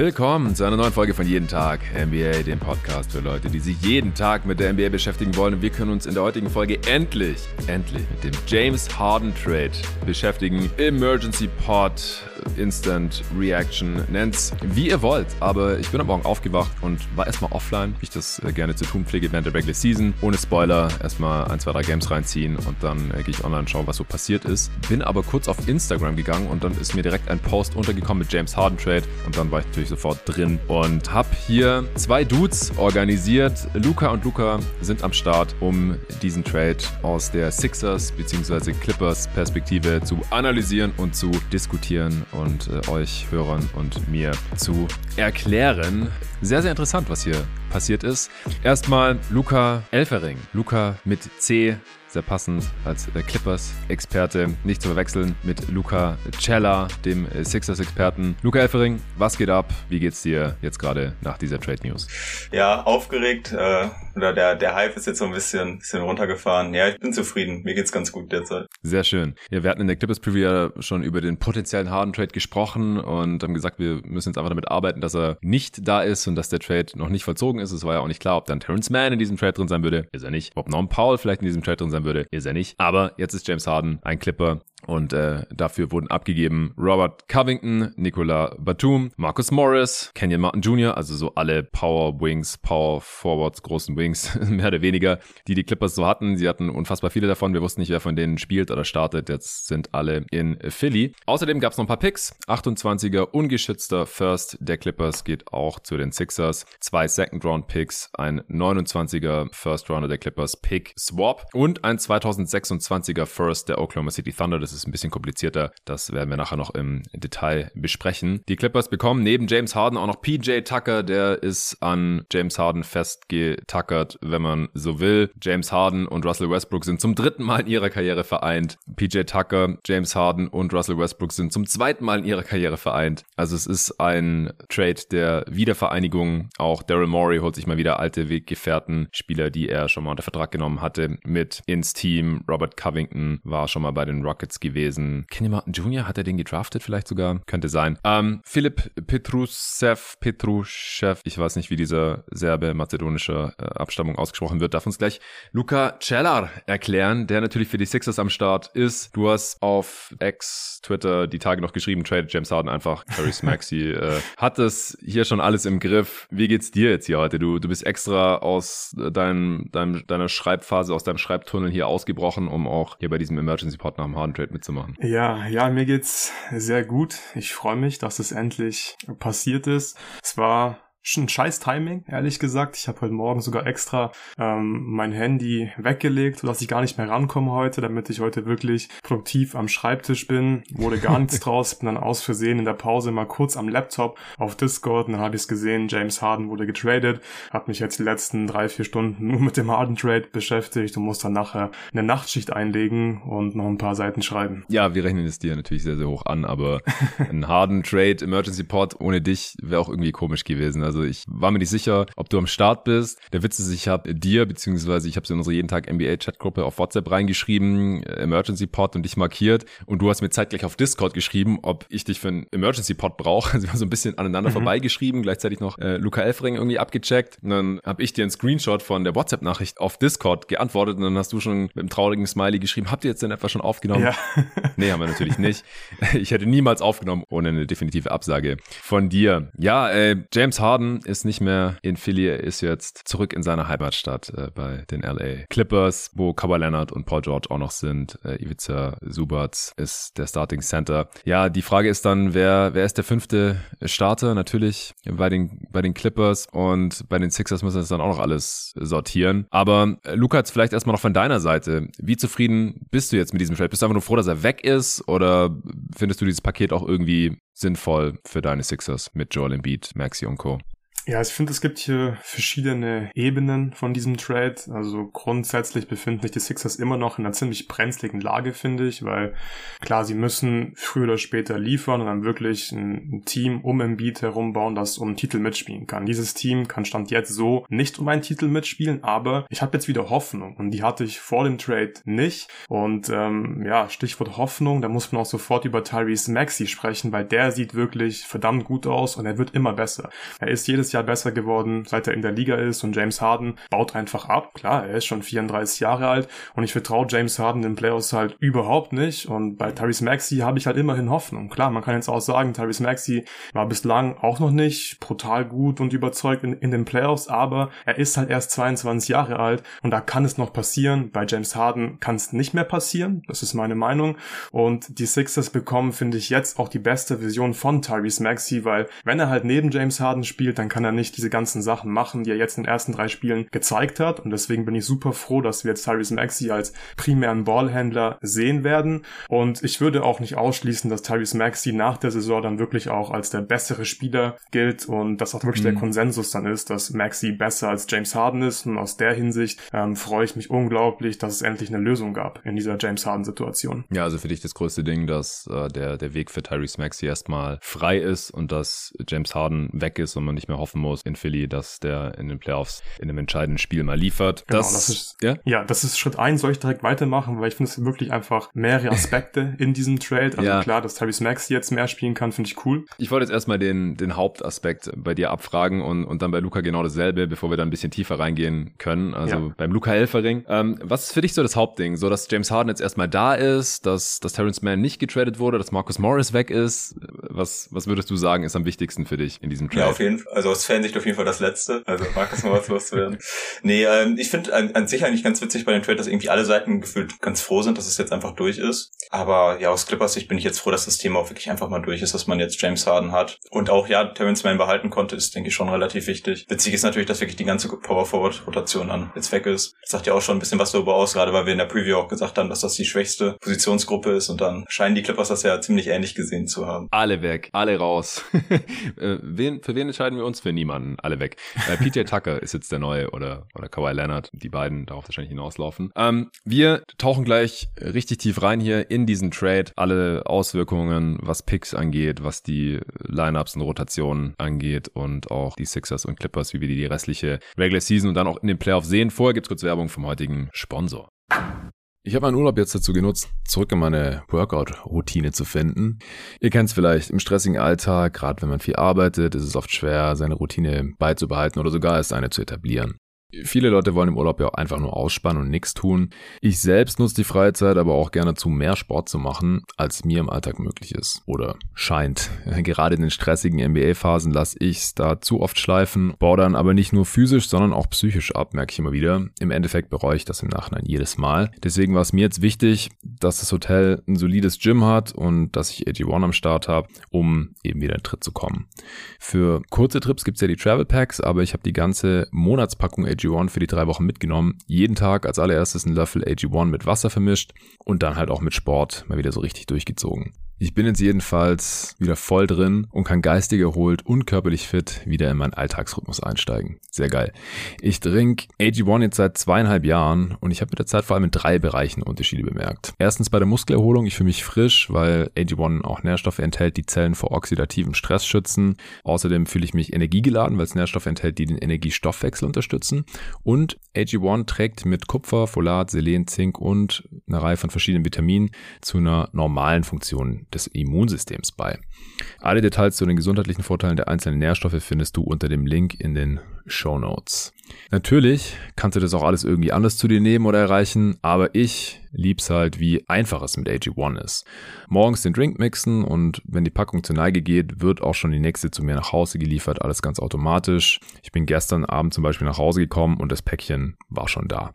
Willkommen zu einer neuen Folge von Jeden Tag NBA, dem Podcast für Leute, die sich jeden Tag mit der NBA beschäftigen wollen. Und wir können uns in der heutigen Folge endlich, endlich mit dem James Harden Trade beschäftigen. Emergency Pod, Instant Reaction, nennt's wie ihr wollt. Aber ich bin am Morgen aufgewacht und war erstmal offline, wie ich das äh, gerne zu tun pflege während der Regular Season. Ohne Spoiler, erstmal ein, zwei, drei Games reinziehen und dann äh, gehe ich online schaue, was so passiert ist. Bin aber kurz auf Instagram gegangen und dann ist mir direkt ein Post untergekommen mit James Harden Trade und dann war ich natürlich sofort drin und habe hier zwei Dudes organisiert. Luca und Luca sind am Start, um diesen Trade aus der Sixers bzw. Clippers Perspektive zu analysieren und zu diskutieren und äh, euch Hörern und mir zu erklären. Sehr, sehr interessant, was hier passiert ist. Erstmal Luca Elfering. Luca mit C sehr passend als Clippers-Experte. Nicht zu verwechseln mit Luca Cella, dem Sixers-Experten. Luca Elfering, was geht ab? Wie geht's dir jetzt gerade nach dieser Trade News? Ja, aufgeregt. Äh, oder der, der Hype ist jetzt so ein bisschen, bisschen runtergefahren. Ja, ich bin zufrieden. Mir geht's ganz gut derzeit. Sehr schön. Ja, wir hatten in der Clippers Preview ja schon über den potenziellen Harden Trade gesprochen und haben gesagt, wir müssen jetzt einfach damit arbeiten, dass er nicht da ist und dass der Trade noch nicht vollzogen ist. Es war ja auch nicht klar, ob dann Terrence Mann in diesem Trade drin sein würde. Ist er nicht. Ob Norm Paul vielleicht in diesem Trade drin sein würde. Ist er nicht. Aber jetzt ist James Harden ein Clipper und äh, dafür wurden abgegeben Robert Covington, Nicola Batum, Marcus Morris, Kenyon Martin Jr., also so alle Power Wings, Power Forwards, großen Wings, mehr oder weniger, die die Clippers so hatten. Sie hatten unfassbar viele davon. Wir wussten nicht, wer von denen spielt oder startet. Jetzt sind alle in Philly. Außerdem gab es noch ein paar Picks. 28er ungeschützter First der Clippers geht auch zu den Sixers. Zwei Second Round Picks, ein 29er First Rounder der Clippers Pick Swap und ein 2026er First der Oklahoma City Thunder. Das ist ein bisschen komplizierter. Das werden wir nachher noch im Detail besprechen. Die Clippers bekommen neben James Harden auch noch PJ Tucker. Der ist an James Harden festgetackert, wenn man so will. James Harden und Russell Westbrook sind zum dritten Mal in ihrer Karriere vereint. PJ Tucker, James Harden und Russell Westbrook sind zum zweiten Mal in ihrer Karriere vereint. Also es ist ein Trade der Wiedervereinigung. Auch Daryl Morey holt sich mal wieder alte Weggefährten, Spieler, die er schon mal unter Vertrag genommen hatte, mit ins Team. Robert Covington war schon mal bei den Rockets gewesen. Kenny Martin Jr., hat er den gedraftet vielleicht sogar? Könnte sein. Ähm, Philipp Petrusev, Petruschev, ich weiß nicht, wie dieser Serbe mazedonischer äh, Abstammung ausgesprochen wird, darf uns gleich Luca Cellar erklären, der natürlich für die Sixers am Start ist. Du hast auf X, Twitter die Tage noch geschrieben, trade James Harden einfach, Paris Maxi, äh, hat das hier schon alles im Griff. Wie geht's dir jetzt hier heute? Du, du bist extra aus deinem, deinem, deiner Schreibphase, aus deinem Schreibtunnel hier ausgebrochen, um auch hier bei diesem Emergency Pod nach dem Harden Trade mitzumachen. Ja, ja, mir geht's sehr gut. Ich freue mich, dass es endlich passiert ist. Es war schon scheiß Timing, ehrlich gesagt. Ich habe heute Morgen sogar extra ähm, mein Handy weggelegt, sodass ich gar nicht mehr rankomme heute, damit ich heute wirklich produktiv am Schreibtisch bin. Wurde gar nichts draus, bin dann aus Versehen in der Pause mal kurz am Laptop auf Discord und dann habe ich es gesehen, James Harden wurde getradet. Habe mich jetzt die letzten drei, vier Stunden nur mit dem Harden-Trade beschäftigt und muss dann nachher eine Nachtschicht einlegen und noch ein paar Seiten schreiben. Ja, wir rechnen es dir natürlich sehr, sehr hoch an, aber ein Harden-Trade, Emergency Pod ohne dich wäre auch irgendwie komisch gewesen. Also ich war mir nicht sicher, ob du am Start bist. Der Witz ist, ich habe dir, beziehungsweise ich habe es in unsere jeden Tag NBA-Chatgruppe auf WhatsApp reingeschrieben, äh, Emergency Pod und dich markiert. Und du hast mir zeitgleich auf Discord geschrieben, ob ich dich für einen Emergency Pod brauche. Also wir haben so ein bisschen aneinander mhm. vorbeigeschrieben, gleichzeitig noch äh, Luca Elfring irgendwie abgecheckt. Und dann habe ich dir einen Screenshot von der WhatsApp-Nachricht auf Discord geantwortet und dann hast du schon mit einem traurigen Smiley geschrieben, habt ihr jetzt denn etwa schon aufgenommen? Ja. nee, haben wir natürlich nicht. Ich hätte niemals aufgenommen ohne eine definitive Absage von dir. Ja, äh, James Harden ist nicht mehr in Philly, er ist jetzt zurück in seiner Heimatstadt äh, bei den LA Clippers, wo Kawhi Leonard und Paul George auch noch sind. Äh, Ivica Subac ist der Starting Center. Ja, die Frage ist dann, wer, wer ist der fünfte Starter? Natürlich bei den, bei den Clippers und bei den Sixers müssen das dann auch noch alles sortieren. Aber äh, jetzt vielleicht erstmal noch von deiner Seite. Wie zufrieden bist du jetzt mit diesem Trade? Bist du einfach nur froh, dass er weg ist oder findest du dieses Paket auch irgendwie sinnvoll für deine Sixers mit Joel Embiid, Maxi und Co.? Ja, ich finde, es gibt hier verschiedene Ebenen von diesem Trade. Also grundsätzlich befinden sich die Sixers immer noch in einer ziemlich brenzligen Lage, finde ich, weil klar, sie müssen früher oder später liefern und dann wirklich ein, Team um Embiid herum bauen, das um einen Titel mitspielen kann. Dieses Team kann Stand jetzt so nicht um einen Titel mitspielen, aber ich habe jetzt wieder Hoffnung und die hatte ich vor dem Trade nicht. Und ähm, ja, Stichwort Hoffnung, da muss man auch sofort über Tyrese Maxi sprechen, weil der sieht wirklich verdammt gut aus und er wird immer besser. Er ist jedes Jahr besser geworden, seit er in der Liga ist. Und James Harden baut einfach ab. Klar, er ist schon 34 Jahre alt. Und ich vertraue James Harden in Playoffs halt überhaupt nicht. Und bei Tyrese Maxi habe ich halt immerhin Hoffnung. Klar, man kann jetzt auch sagen, Tyrese Maxi war bislang auch noch nicht brutal gut und überzeugt in, in den Playoffs, aber er ist halt erst 22 Jahre alt. Und da kann es noch passieren. Bei James Harden kann es nicht mehr passieren, das ist meine Meinung. Und die Sixers bekommen, finde ich, jetzt auch die beste Version von Tyrese Maxi, weil wenn er halt neben James Harden spielt, dann kann er nicht diese ganzen Sachen machen, die er jetzt in den ersten drei Spielen gezeigt hat. Und deswegen bin ich super froh, dass wir jetzt Tyrese Maxey als primären Ballhändler sehen werden. Und ich würde auch nicht ausschließen, dass Tyrese Maxey nach der Saison dann wirklich auch als der bessere Spieler gilt und dass auch wirklich mhm. der Konsensus dann ist, dass Maxey besser als James Harden ist. Und aus der Hinsicht ähm, freue ich mich unglaublich, dass es endlich eine Lösung gab in dieser James Harden Situation. Ja, also für dich das größte Ding, dass äh, der, der Weg für Tyrese Maxey erstmal frei ist und dass James Harden weg ist und man nicht mehr hoffen muss in Philly, dass der in den Playoffs in einem entscheidenden Spiel mal liefert. Genau, das, das ist, ja? ja, das ist Schritt eins, soll ich direkt weitermachen, weil ich finde es wirklich einfach mehrere Aspekte in diesem Trade. Also ja. klar, dass Tyrese Max jetzt mehr spielen kann, finde ich cool. Ich wollte jetzt erstmal den, den Hauptaspekt bei dir abfragen und, und dann bei Luca genau dasselbe, bevor wir da ein bisschen tiefer reingehen können. Also ja. beim Luca Helfering. Ähm, was ist für dich so das Hauptding? So, dass James Harden jetzt erstmal da ist, dass, dass Terrence Mann nicht getradet wurde, dass Marcus Morris weg ist. Was, was würdest du sagen, ist am wichtigsten für dich in diesem Trade? Ja, auf jeden Fall. Also aus Fansicht auf jeden Fall das Letzte. Also Marcus Morris loszuwerden. Nee, ähm, ich finde an, an sich eigentlich ganz witzig bei dem Trade, dass irgendwie alle Seiten gefühlt ganz froh sind, dass es jetzt einfach durch ist. Aber ja, aus Clippers Sicht bin ich jetzt froh, dass das Thema auch wirklich einfach mal durch ist, dass man jetzt James Harden hat. Und auch, ja, Terrence Mann behalten konnte, ist, denke ich, schon relativ wichtig. Witzig ist natürlich, dass wirklich die ganze Power-Forward-Rotation dann jetzt weg ist. Das sagt ja auch schon ein bisschen was darüber aus, gerade weil wir in der Preview auch gesagt haben, dass das die schwächste Positionsgruppe ist und dann scheinen die Clippers das ja ziemlich ähnlich gesehen zu haben. Alle weg, alle raus. Äh, wen, für wen entscheiden wir uns? Für niemanden. Alle weg. Äh, PJ Tucker ist jetzt der neue oder, oder Kawhi Leonard. Die beiden darauf wahrscheinlich hinauslaufen. Ähm, wir tauchen gleich richtig tief rein hier in diesen Trade. Alle Auswirkungen, was Picks angeht, was die Lineups und Rotationen angeht und auch die Sixers und Clippers, wie wir die restliche Regular Season und dann auch in den Playoffs sehen. Vorher gibt's kurz Werbung vom heutigen Sponsor. Ich habe meinen Urlaub jetzt dazu genutzt, zurück in meine Workout-Routine zu finden. Ihr kennt es vielleicht, im stressigen Alltag, gerade wenn man viel arbeitet, ist es oft schwer, seine Routine beizubehalten oder sogar erst eine zu etablieren. Viele Leute wollen im Urlaub ja einfach nur ausspannen und nichts tun. Ich selbst nutze die Freizeit aber auch gerne zu mehr Sport zu machen, als mir im Alltag möglich ist. Oder scheint. Gerade in den stressigen NBA-Phasen lasse ich es da zu oft schleifen, baue dann aber nicht nur physisch, sondern auch psychisch ab, merke ich immer wieder. Im Endeffekt bereue ich das im Nachhinein jedes Mal. Deswegen war es mir jetzt wichtig, dass das Hotel ein solides Gym hat und dass ich AG1 am Start habe, um eben wieder in Tritt zu kommen. Für kurze Trips gibt's ja die Travel Packs, aber ich habe die ganze Monatspackung AG1 für die drei Wochen mitgenommen. Jeden Tag als allererstes ein Löffel AG1 mit Wasser vermischt und dann halt auch mit Sport mal wieder so richtig durchgezogen. Ich bin jetzt jedenfalls wieder voll drin und kann geistig erholt und körperlich fit wieder in meinen Alltagsrhythmus einsteigen. Sehr geil. Ich trinke AG1 jetzt seit zweieinhalb Jahren und ich habe mit der Zeit vor allem in drei Bereichen Unterschiede bemerkt. Erstens bei der Muskelerholung, ich fühle mich frisch, weil AG1 auch Nährstoffe enthält, die Zellen vor oxidativen Stress schützen. Außerdem fühle ich mich energiegeladen, weil es Nährstoffe enthält, die den Energiestoffwechsel unterstützen. Und AG1 trägt mit Kupfer, Folat, Selen, Zink und einer Reihe von verschiedenen Vitaminen zu einer normalen Funktion des Immunsystems bei. Alle Details zu den gesundheitlichen Vorteilen der einzelnen Nährstoffe findest du unter dem Link in den Show Notes. Natürlich kannst du das auch alles irgendwie anders zu dir nehmen oder erreichen, aber ich lieb's halt, wie einfach es mit AG1 ist. Morgens den Drink mixen und wenn die Packung zur Neige geht, wird auch schon die nächste zu mir nach Hause geliefert, alles ganz automatisch. Ich bin gestern Abend zum Beispiel nach Hause gekommen und das Päckchen war schon da.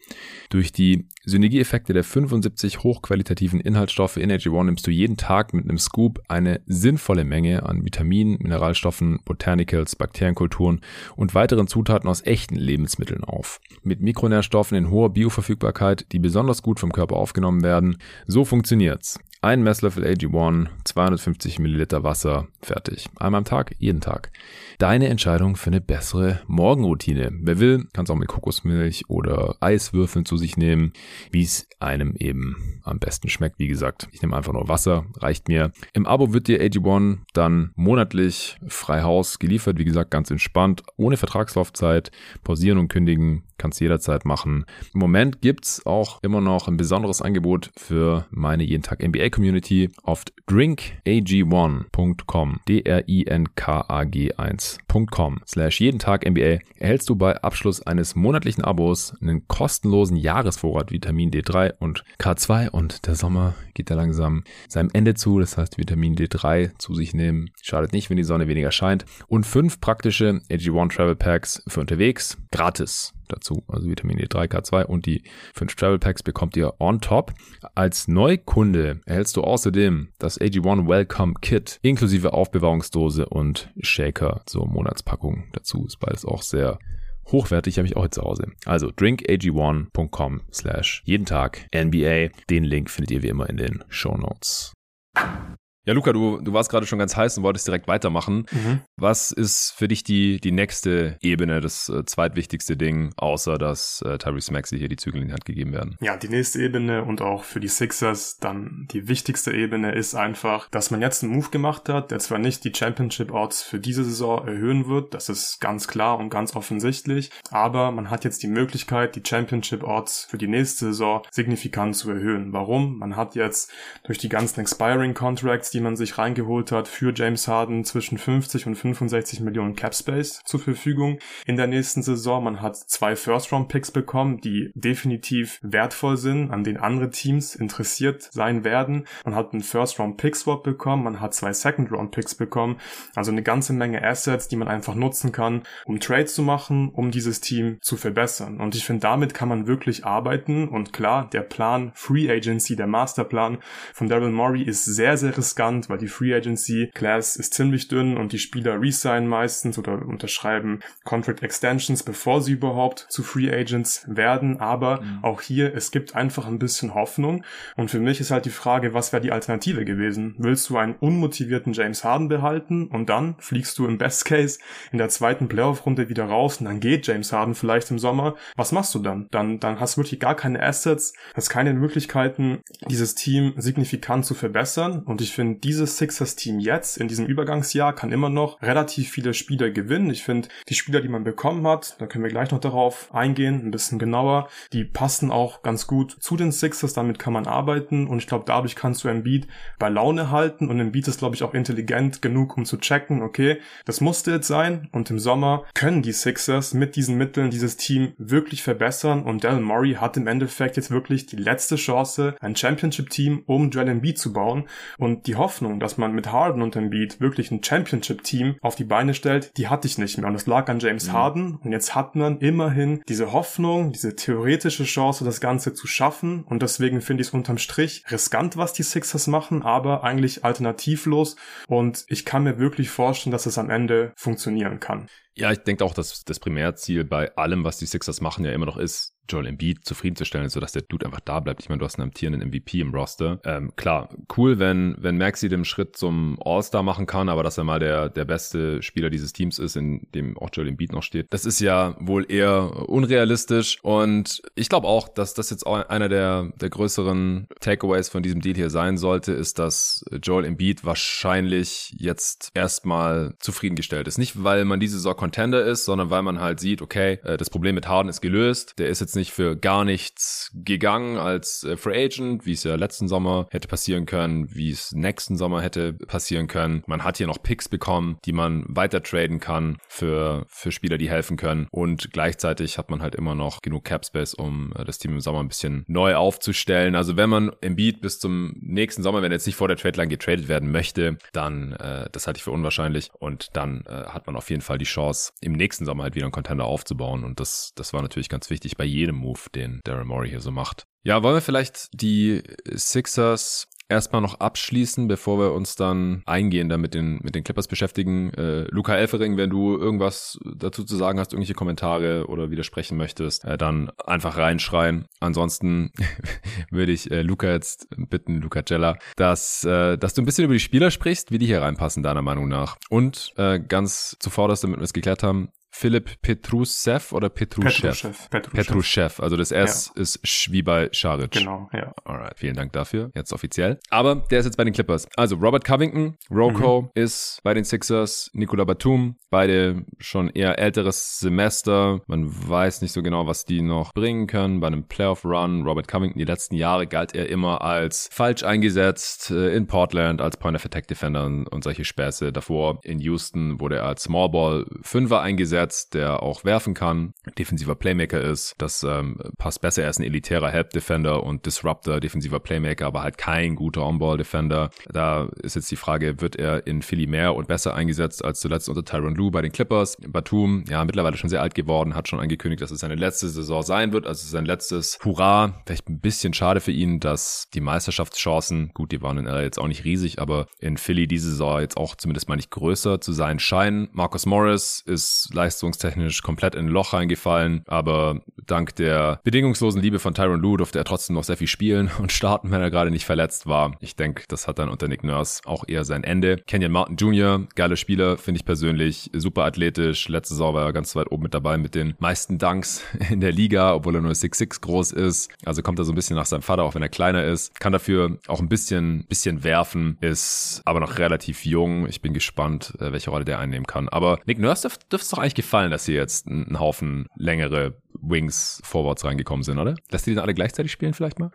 Durch die Synergieeffekte der 75 hochqualitativen Inhaltsstoffe in AG1 nimmst du jeden Tag mit einem Scoop eine sinnvolle Menge an Vitaminen, Mineralstoffen, Botanicals, Bakterienkulturen und weiteren Zutaten aus echten Lebensmitteln auf. Mit Mikronährstoffen in hoher Bioverfügbarkeit, die besonders gut vom Körper aufgenommen werden. So funktioniert's. Ein Messlöffel AG1, 250 Milliliter Wasser, fertig. Einmal am Tag, jeden Tag. Deine Entscheidung für eine bessere Morgenroutine. Wer will, kann es auch mit Kokosmilch oder Eiswürfeln zu sich nehmen, wie es einem eben am besten schmeckt. Wie gesagt, ich nehme einfach nur Wasser, reicht mir. Im Abo wird dir AG1 dann monatlich frei Haus geliefert. Wie gesagt, ganz entspannt, ohne Vertragslaufzeit, pausieren und kündigen kannst jederzeit machen. Im Moment gibt's auch immer noch ein besonderes Angebot für meine jeden Tag NBA Community auf drinkag1.com, D-R-I-N-K-A-G1.com slash jeden Tag NBA erhältst du bei Abschluss eines monatlichen Abos einen kostenlosen Jahresvorrat Vitamin D3 und K2 und der Sommer geht da langsam seinem Ende zu. Das heißt, Vitamin D3 zu sich nehmen. Schadet nicht, wenn die Sonne weniger scheint. Und fünf praktische AG1 Travel Packs für unterwegs gratis dazu. Also Vitamin D3, K2 und die fünf Travel Packs bekommt ihr on top. Als Neukunde erhältst du außerdem das AG1 Welcome Kit inklusive Aufbewahrungsdose und Shaker zur Monatspackung dazu. Ist beides auch sehr hochwertig, habe ich auch jetzt zu Hause. Also drinkag1.com slash jeden Tag NBA. Den Link findet ihr wie immer in den Show Notes. Ja, Luca, du, du warst gerade schon ganz heiß und wolltest direkt weitermachen. Mhm. Was ist für dich die, die nächste Ebene, das äh, zweitwichtigste Ding, außer dass äh, Tyrese Maxey hier die Zügel in die Hand gegeben werden? Ja, die nächste Ebene und auch für die Sixers dann die wichtigste Ebene ist einfach, dass man jetzt einen Move gemacht hat, der zwar nicht die Championship Odds für diese Saison erhöhen wird, das ist ganz klar und ganz offensichtlich, aber man hat jetzt die Möglichkeit, die Championship Odds für die nächste Saison signifikant zu erhöhen. Warum? Man hat jetzt durch die ganzen Expiring Contracts, die man sich reingeholt hat, für James Harden zwischen 50 und 65 Millionen Cap Space zur Verfügung in der nächsten Saison. Man hat zwei First-Round-Picks bekommen, die definitiv wertvoll sind, an denen andere Teams interessiert sein werden. Man hat einen First-Round-Pick-Swap bekommen, man hat zwei Second-Round-Picks bekommen. Also eine ganze Menge Assets, die man einfach nutzen kann, um Trades zu machen, um dieses Team zu verbessern. Und ich finde, damit kann man wirklich arbeiten. Und klar, der Plan Free Agency, der Masterplan von Daryl Morey ist sehr, sehr riskant, weil die Free Agency Class ist ziemlich dünn und die Spieler resign meistens oder unterschreiben Contract Extensions, bevor sie überhaupt zu Free Agents werden. Aber mhm. auch hier, es gibt einfach ein bisschen Hoffnung. Und für mich ist halt die Frage, was wäre die Alternative gewesen? Willst du einen unmotivierten James Harden behalten und dann fliegst du im Best Case in der zweiten Playoff-Runde wieder raus und dann geht James Harden vielleicht im Sommer. Was machst du dann? Dann, dann hast du wirklich gar keine Assets, hast keine Möglichkeiten, dieses Team signifikant zu verbessern. Und ich finde, dieses Sixers-Team jetzt in diesem Übergangsjahr kann immer noch relativ viele Spieler gewinnen. Ich finde, die Spieler, die man bekommen hat, da können wir gleich noch darauf eingehen, ein bisschen genauer, die passen auch ganz gut zu den Sixers, damit kann man arbeiten. Und ich glaube, dadurch kannst du Embiid bei Laune halten. Und Embiid ist, glaube ich, auch intelligent genug, um zu checken, okay, das musste jetzt sein. Und im Sommer können die Sixers mit diesen Mitteln dieses Team wirklich verbessern. Und Daryl Murray hat im Endeffekt jetzt wirklich die letzte Chance, ein Championship-Team um Joel Embiid zu bauen. Und die dass man mit Harden und Embiid wirklich ein Championship-Team auf die Beine stellt, die hatte ich nicht mehr. Und das lag an James mhm. Harden. Und jetzt hat man immerhin diese Hoffnung, diese theoretische Chance, das Ganze zu schaffen. Und deswegen finde ich es unterm Strich riskant, was die Sixers machen, aber eigentlich alternativlos. Und ich kann mir wirklich vorstellen, dass es am Ende funktionieren kann. Ja, ich denke auch, dass das Primärziel bei allem, was die Sixers machen, ja immer noch ist, Joel Embiid zufriedenzustellen, sodass der Dude einfach da bleibt. Ich meine, du hast einen amtierenden MVP im Roster. Ähm, klar, cool, wenn, wenn Maxi den Schritt zum All-Star machen kann, aber dass er mal der, der beste Spieler dieses Teams ist, in dem auch Joel Embiid noch steht. Das ist ja wohl eher unrealistisch und ich glaube auch, dass das jetzt auch einer der, der größeren Takeaways von diesem Deal hier sein sollte, ist, dass Joel Embiid wahrscheinlich jetzt erstmal zufriedengestellt ist. Nicht, weil man diese Saison Contender ist, sondern weil man halt sieht, okay, äh, das Problem mit Harden ist gelöst. Der ist jetzt nicht für gar nichts gegangen als äh, Free Agent, wie es ja letzten Sommer hätte passieren können, wie es nächsten Sommer hätte passieren können. Man hat hier noch Picks bekommen, die man weiter traden kann für, für Spieler, die helfen können. Und gleichzeitig hat man halt immer noch genug Cap Space, um äh, das Team im Sommer ein bisschen neu aufzustellen. Also wenn man Embiid bis zum nächsten Sommer, wenn jetzt nicht vor der Trade Line getradet werden möchte, dann, äh, das halte ich für unwahrscheinlich. Und dann äh, hat man auf jeden Fall die Chance, im nächsten Sommer halt wieder einen Contender aufzubauen. Und das, das war natürlich ganz wichtig bei jedem jedem Move, den Daryl Morey hier so macht. Ja, wollen wir vielleicht die Sixers erstmal noch abschließen, bevor wir uns dann eingehen, dann mit den, mit den Clippers beschäftigen. Äh, Luca Elfering, wenn du irgendwas dazu zu sagen hast, irgendwelche Kommentare oder widersprechen möchtest, äh, dann einfach reinschreien. Ansonsten würde ich äh, Luca jetzt bitten, Luca Cella, dass, äh, dass du ein bisschen über die Spieler sprichst, wie die hier reinpassen, deiner Meinung nach. Und äh, ganz zuvor, dass damit wir es geklärt haben, Philipp Petrusev oder Petruschew? Petruschew. Petruschew. Petruschew. Also das S ja. ist Sch wie bei Scharic. Genau, ja. Alright, vielen Dank dafür. Jetzt offiziell. Aber der ist jetzt bei den Clippers. Also Robert Covington, Rocco mhm. ist bei den Sixers, Nikola Batum, beide schon eher älteres Semester. Man weiß nicht so genau, was die noch bringen können. Bei einem Playoff-Run, Robert Covington, die letzten Jahre galt er immer als falsch eingesetzt äh, in Portland, als Point-of-Attack-Defender und solche Späße. Davor in Houston wurde er als Smallball-Fünfer eingesetzt Stats, der auch werfen kann, defensiver Playmaker ist. Das ähm, passt besser. Er ist ein elitärer Help Defender und Disruptor, defensiver Playmaker, aber halt kein guter On-Ball Defender. Da ist jetzt die Frage, wird er in Philly mehr und besser eingesetzt als zuletzt unter Tyron Lue bei den Clippers? Batum, ja, mittlerweile schon sehr alt geworden, hat schon angekündigt, dass es seine letzte Saison sein wird, also sein letztes Hurra. Vielleicht ein bisschen schade für ihn, dass die Meisterschaftschancen, gut, die waren in LA jetzt auch nicht riesig, aber in Philly diese Saison jetzt auch zumindest mal nicht größer zu sein scheinen. Marcus Morris ist leicht leistungstechnisch komplett in ein Loch reingefallen, aber dank der bedingungslosen Liebe von Tyron Lue durfte er trotzdem noch sehr viel spielen und starten, wenn er gerade nicht verletzt war. Ich denke, das hat dann unter Nick Nurse auch eher sein Ende. Kenyon Martin Jr., geiler Spieler, finde ich persönlich, super athletisch. Letzte Saison war er ganz weit oben mit dabei mit den meisten Dunks in der Liga, obwohl er nur 6'6 groß ist. Also kommt er so ein bisschen nach seinem Vater, auch wenn er kleiner ist. Kann dafür auch ein bisschen, bisschen werfen, ist aber noch relativ jung. Ich bin gespannt, äh, welche Rolle der einnehmen kann. Aber Nick Nurse dürfte es doch eigentlich gefallen, dass sie jetzt einen Haufen längere Wings Forwards reingekommen sind, oder? Lässt die den alle gleichzeitig spielen vielleicht mal?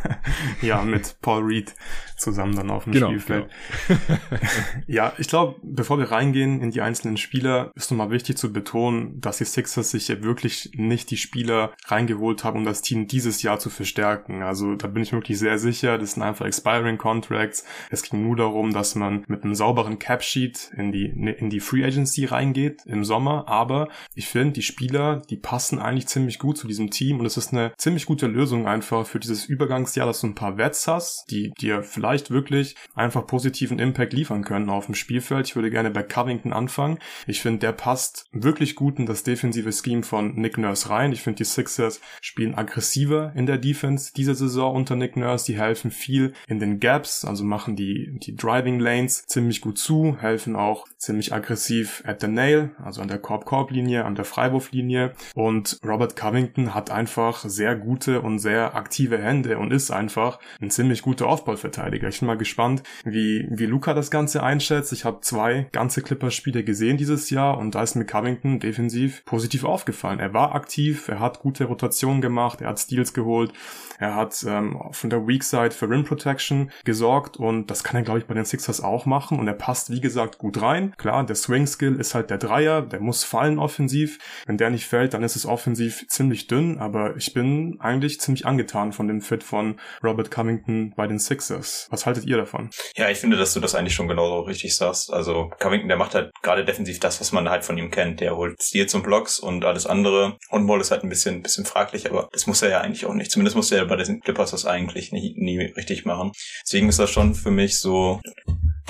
ja, mit Paul Reed zusammen dann auf dem genau, Spielfeld. Genau. ja, ich glaube, bevor wir reingehen in die einzelnen Spieler, ist nochmal wichtig zu betonen, dass die Sixers sich ja wirklich nicht die Spieler reingeholt haben, um das Team dieses Jahr zu verstärken. Also da bin ich wirklich sehr sicher, das sind einfach expiring Contracts. Es ging nur darum, dass man mit einem sauberen Cap Sheet in die, in die Free Agency reingeht im Sommer. Aber ich finde, die Spieler, die passen eigentlich ziemlich gut zu diesem Team und es ist eine ziemlich gute Lösung einfach für dieses Übergangsjahr, dass du ein paar Wets hast, die dir vielleicht wirklich einfach positiven Impact liefern können auf dem Spielfeld. Ich würde gerne bei Covington anfangen. Ich finde, der passt wirklich gut in das defensive Scheme von Nick Nurse rein. Ich finde, die Sixers spielen aggressiver in der Defense diese Saison unter Nick Nurse. Die helfen viel in den Gaps, also machen die, die Driving Lanes ziemlich gut zu, helfen auch ziemlich aggressiv at the nail, also an der Korb-Korb-Linie, an der Freiwurflinie und Robert Covington hat einfach sehr gute und sehr aktive Hände und ist einfach ein ziemlich guter Aufballverteidiger. Ich bin mal gespannt, wie, wie Luca das Ganze einschätzt. Ich habe zwei ganze Clippers-Spiele gesehen dieses Jahr und da ist mir Covington defensiv positiv aufgefallen. Er war aktiv, er hat gute Rotationen gemacht, er hat Steals geholt, er hat ähm, von der Weak Side für Rim Protection gesorgt und das kann er, glaube ich, bei den Sixers auch machen und er passt, wie gesagt, gut rein. Klar, der Swing Skill ist halt der Dreier, der muss fallen offensiv. Wenn der nicht fällt, dann ist es offensiv ziemlich dünn, aber ich bin eigentlich ziemlich angetan von dem Fit von Robert Covington bei den Sixers. Was haltet ihr davon? Ja, ich finde, dass du das eigentlich schon genauso richtig sagst. Also Covington, der macht halt gerade defensiv das, was man halt von ihm kennt. Der holt Stil zum Blocks und alles andere. On Ball ist halt ein bisschen, bisschen fraglich, aber das muss er ja eigentlich auch nicht. Zumindest muss er bei den Clippers das eigentlich nie, nie richtig machen. Deswegen ist das schon für mich so,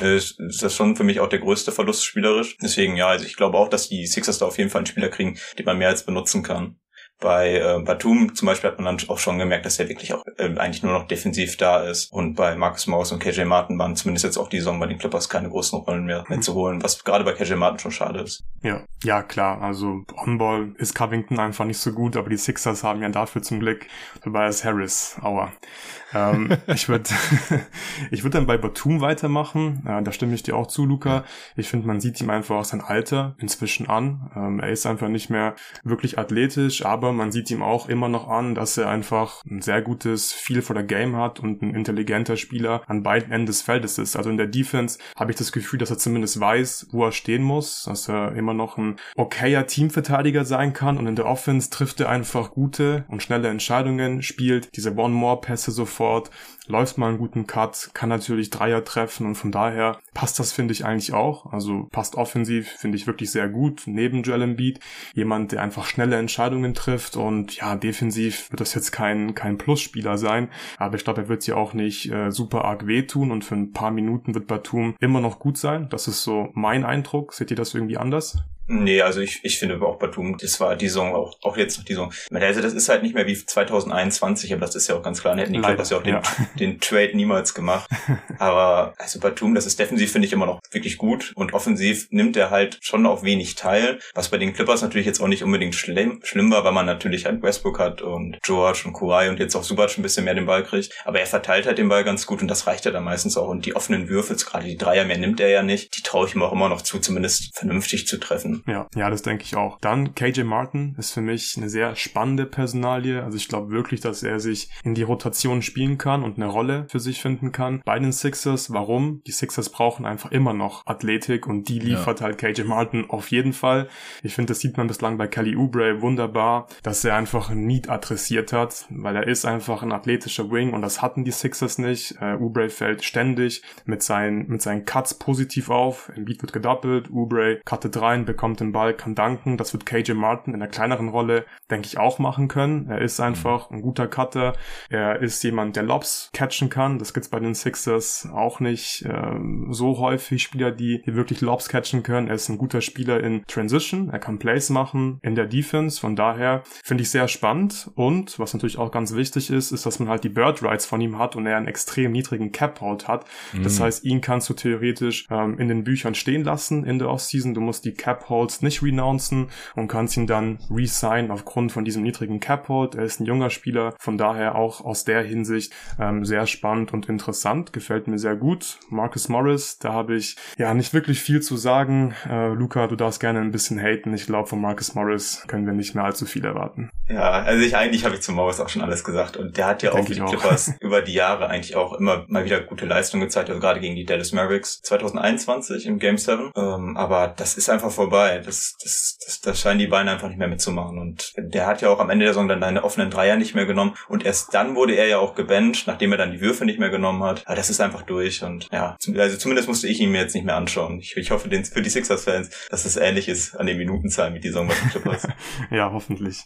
ist das schon für mich auch der größte Verlust spielerisch. Deswegen, ja, also ich glaube auch, dass die Sixers da auf jeden Fall einen Spieler kriegen, den man mehr als benutzen kann. Bei äh, Batum zum Beispiel hat man dann auch schon gemerkt, dass er wirklich auch äh, eigentlich nur noch defensiv da ist. Und bei Marcus Morris und KJ Martin waren zumindest jetzt auch die Saison bei den Clippers keine großen Rollen mehr, mehr mhm. zu holen, was gerade bei KJ Martin schon schade ist. Ja, ja klar. Also On-Ball ist Covington einfach nicht so gut, aber die Sixers haben ja dafür zum Glück Tobias Harris. Aua ähm, ich würde ich würde dann bei Batum weitermachen. Äh, da stimme ich dir auch zu, Luca. Ich finde, man sieht ihm einfach auch sein Alter inzwischen an. Ähm, er ist einfach nicht mehr wirklich athletisch, aber man sieht ihm auch immer noch an, dass er einfach ein sehr gutes Feel for the Game hat und ein intelligenter Spieler an beiden Enden des Feldes ist. Also in der Defense habe ich das Gefühl, dass er zumindest weiß, wo er stehen muss, dass er immer noch ein okayer Teamverteidiger sein kann und in der Offense trifft er einfach gute und schnelle Entscheidungen, spielt diese One-More-Pässe sofort fort, läuft mal einen guten Cut, kann natürlich Dreier treffen und von daher passt das, finde ich, eigentlich auch. Also passt offensiv, finde ich wirklich sehr gut, neben Joel Embiid. Jemand, der einfach schnelle Entscheidungen trifft. Und ja, defensiv wird das jetzt kein, kein Plusspieler sein. Aber ich glaube, er wird sie auch nicht äh, super arg wehtun und für ein paar Minuten wird Batum immer noch gut sein. Das ist so mein Eindruck. Seht ihr das irgendwie anders? Nee, also ich, ich finde auch Batum, das war die Saison, auch, auch jetzt noch die Saison. Also das ist halt nicht mehr wie 2021, aber das ist ja auch ganz klar. Dann hätten die Clippers ja auch den, ja. den Trade niemals gemacht. aber also Batum, das ist defensiv, finde ich, immer noch wirklich gut. Und offensiv nimmt er halt schon auch wenig teil. Was bei den Clippers natürlich jetzt auch nicht unbedingt schlimm, schlimm war, weil man natürlich halt Westbrook hat und George und Kawhi und jetzt auch Subac ein bisschen mehr den Ball kriegt. Aber er verteilt halt den Ball ganz gut und das reicht ja dann meistens auch. Und die offenen Würfe, gerade die Dreier mehr nimmt er ja nicht. Die traue ich ihm auch immer noch zu, zumindest vernünftig zu treffen. Ja, ja, das denke ich auch. Dann KJ Martin ist für mich eine sehr spannende Personalie. Also ich glaube wirklich, dass er sich in die Rotation spielen kann und eine Rolle für sich finden kann. Bei den Sixers, warum? Die Sixers brauchen einfach immer noch Athletik und die liefert ja. halt KJ Martin auf jeden Fall. Ich finde, das sieht man bislang bei Kelly Oubre wunderbar, dass er einfach Need adressiert hat, weil er ist einfach ein athletischer Wing und das hatten die Sixers nicht. Uh, Oubre fällt ständig mit seinen, mit seinen Cuts positiv auf. Embiid wird gedoppelt, Oubre cuttet rein, bekommt bekommt den Ball, kann danken. Das wird KJ Martin in der kleineren Rolle, denke ich, auch machen können. Er ist einfach ein guter Cutter. Er ist jemand, der Lobs catchen kann. Das gibt's bei den Sixers auch nicht ähm, so häufig. Spieler, die, die wirklich Lobs catchen können. Er ist ein guter Spieler in Transition. Er kann Plays machen in der Defense. Von daher finde ich sehr spannend. Und was natürlich auch ganz wichtig ist, ist, dass man halt die Bird Rights von ihm hat und er einen extrem niedrigen Cap Hold hat. Mhm. Das heißt, ihn kannst du theoretisch ähm, in den Büchern stehen lassen in der Offseason. Du musst die Cap Hold Holds nicht renouncen und kannst ihn dann resign aufgrund von diesem niedrigen Cap Hold. Er ist ein junger Spieler, von daher auch aus der Hinsicht ähm, sehr spannend und interessant. Gefällt mir sehr gut. Marcus Morris, da habe ich ja nicht wirklich viel zu sagen. Äh, Luca, du darfst gerne ein bisschen haten. Ich glaube, von Marcus Morris können wir nicht mehr allzu viel erwarten. Ja, also ich eigentlich habe ich zu Morris auch schon alles gesagt und der hat ja auch für die Clippers über die Jahre eigentlich auch immer mal wieder gute Leistungen gezeigt, also gerade gegen die Dallas Mavericks 2021 im Game 7. Ähm, aber das ist einfach vorbei vorbei. Das, das, das, das scheinen die Beine einfach nicht mehr mitzumachen. Und der hat ja auch am Ende der Saison dann seine offenen Dreier nicht mehr genommen. Und erst dann wurde er ja auch gebencht, nachdem er dann die Würfe nicht mehr genommen hat. Aber das ist einfach durch. Und ja, also zumindest musste ich ihn mir jetzt nicht mehr anschauen. Ich, ich hoffe den, für die Sixers-Fans, dass es ähnlich ist an den Minutenzahlen wie die Saison bei den Clippers. ja, hoffentlich.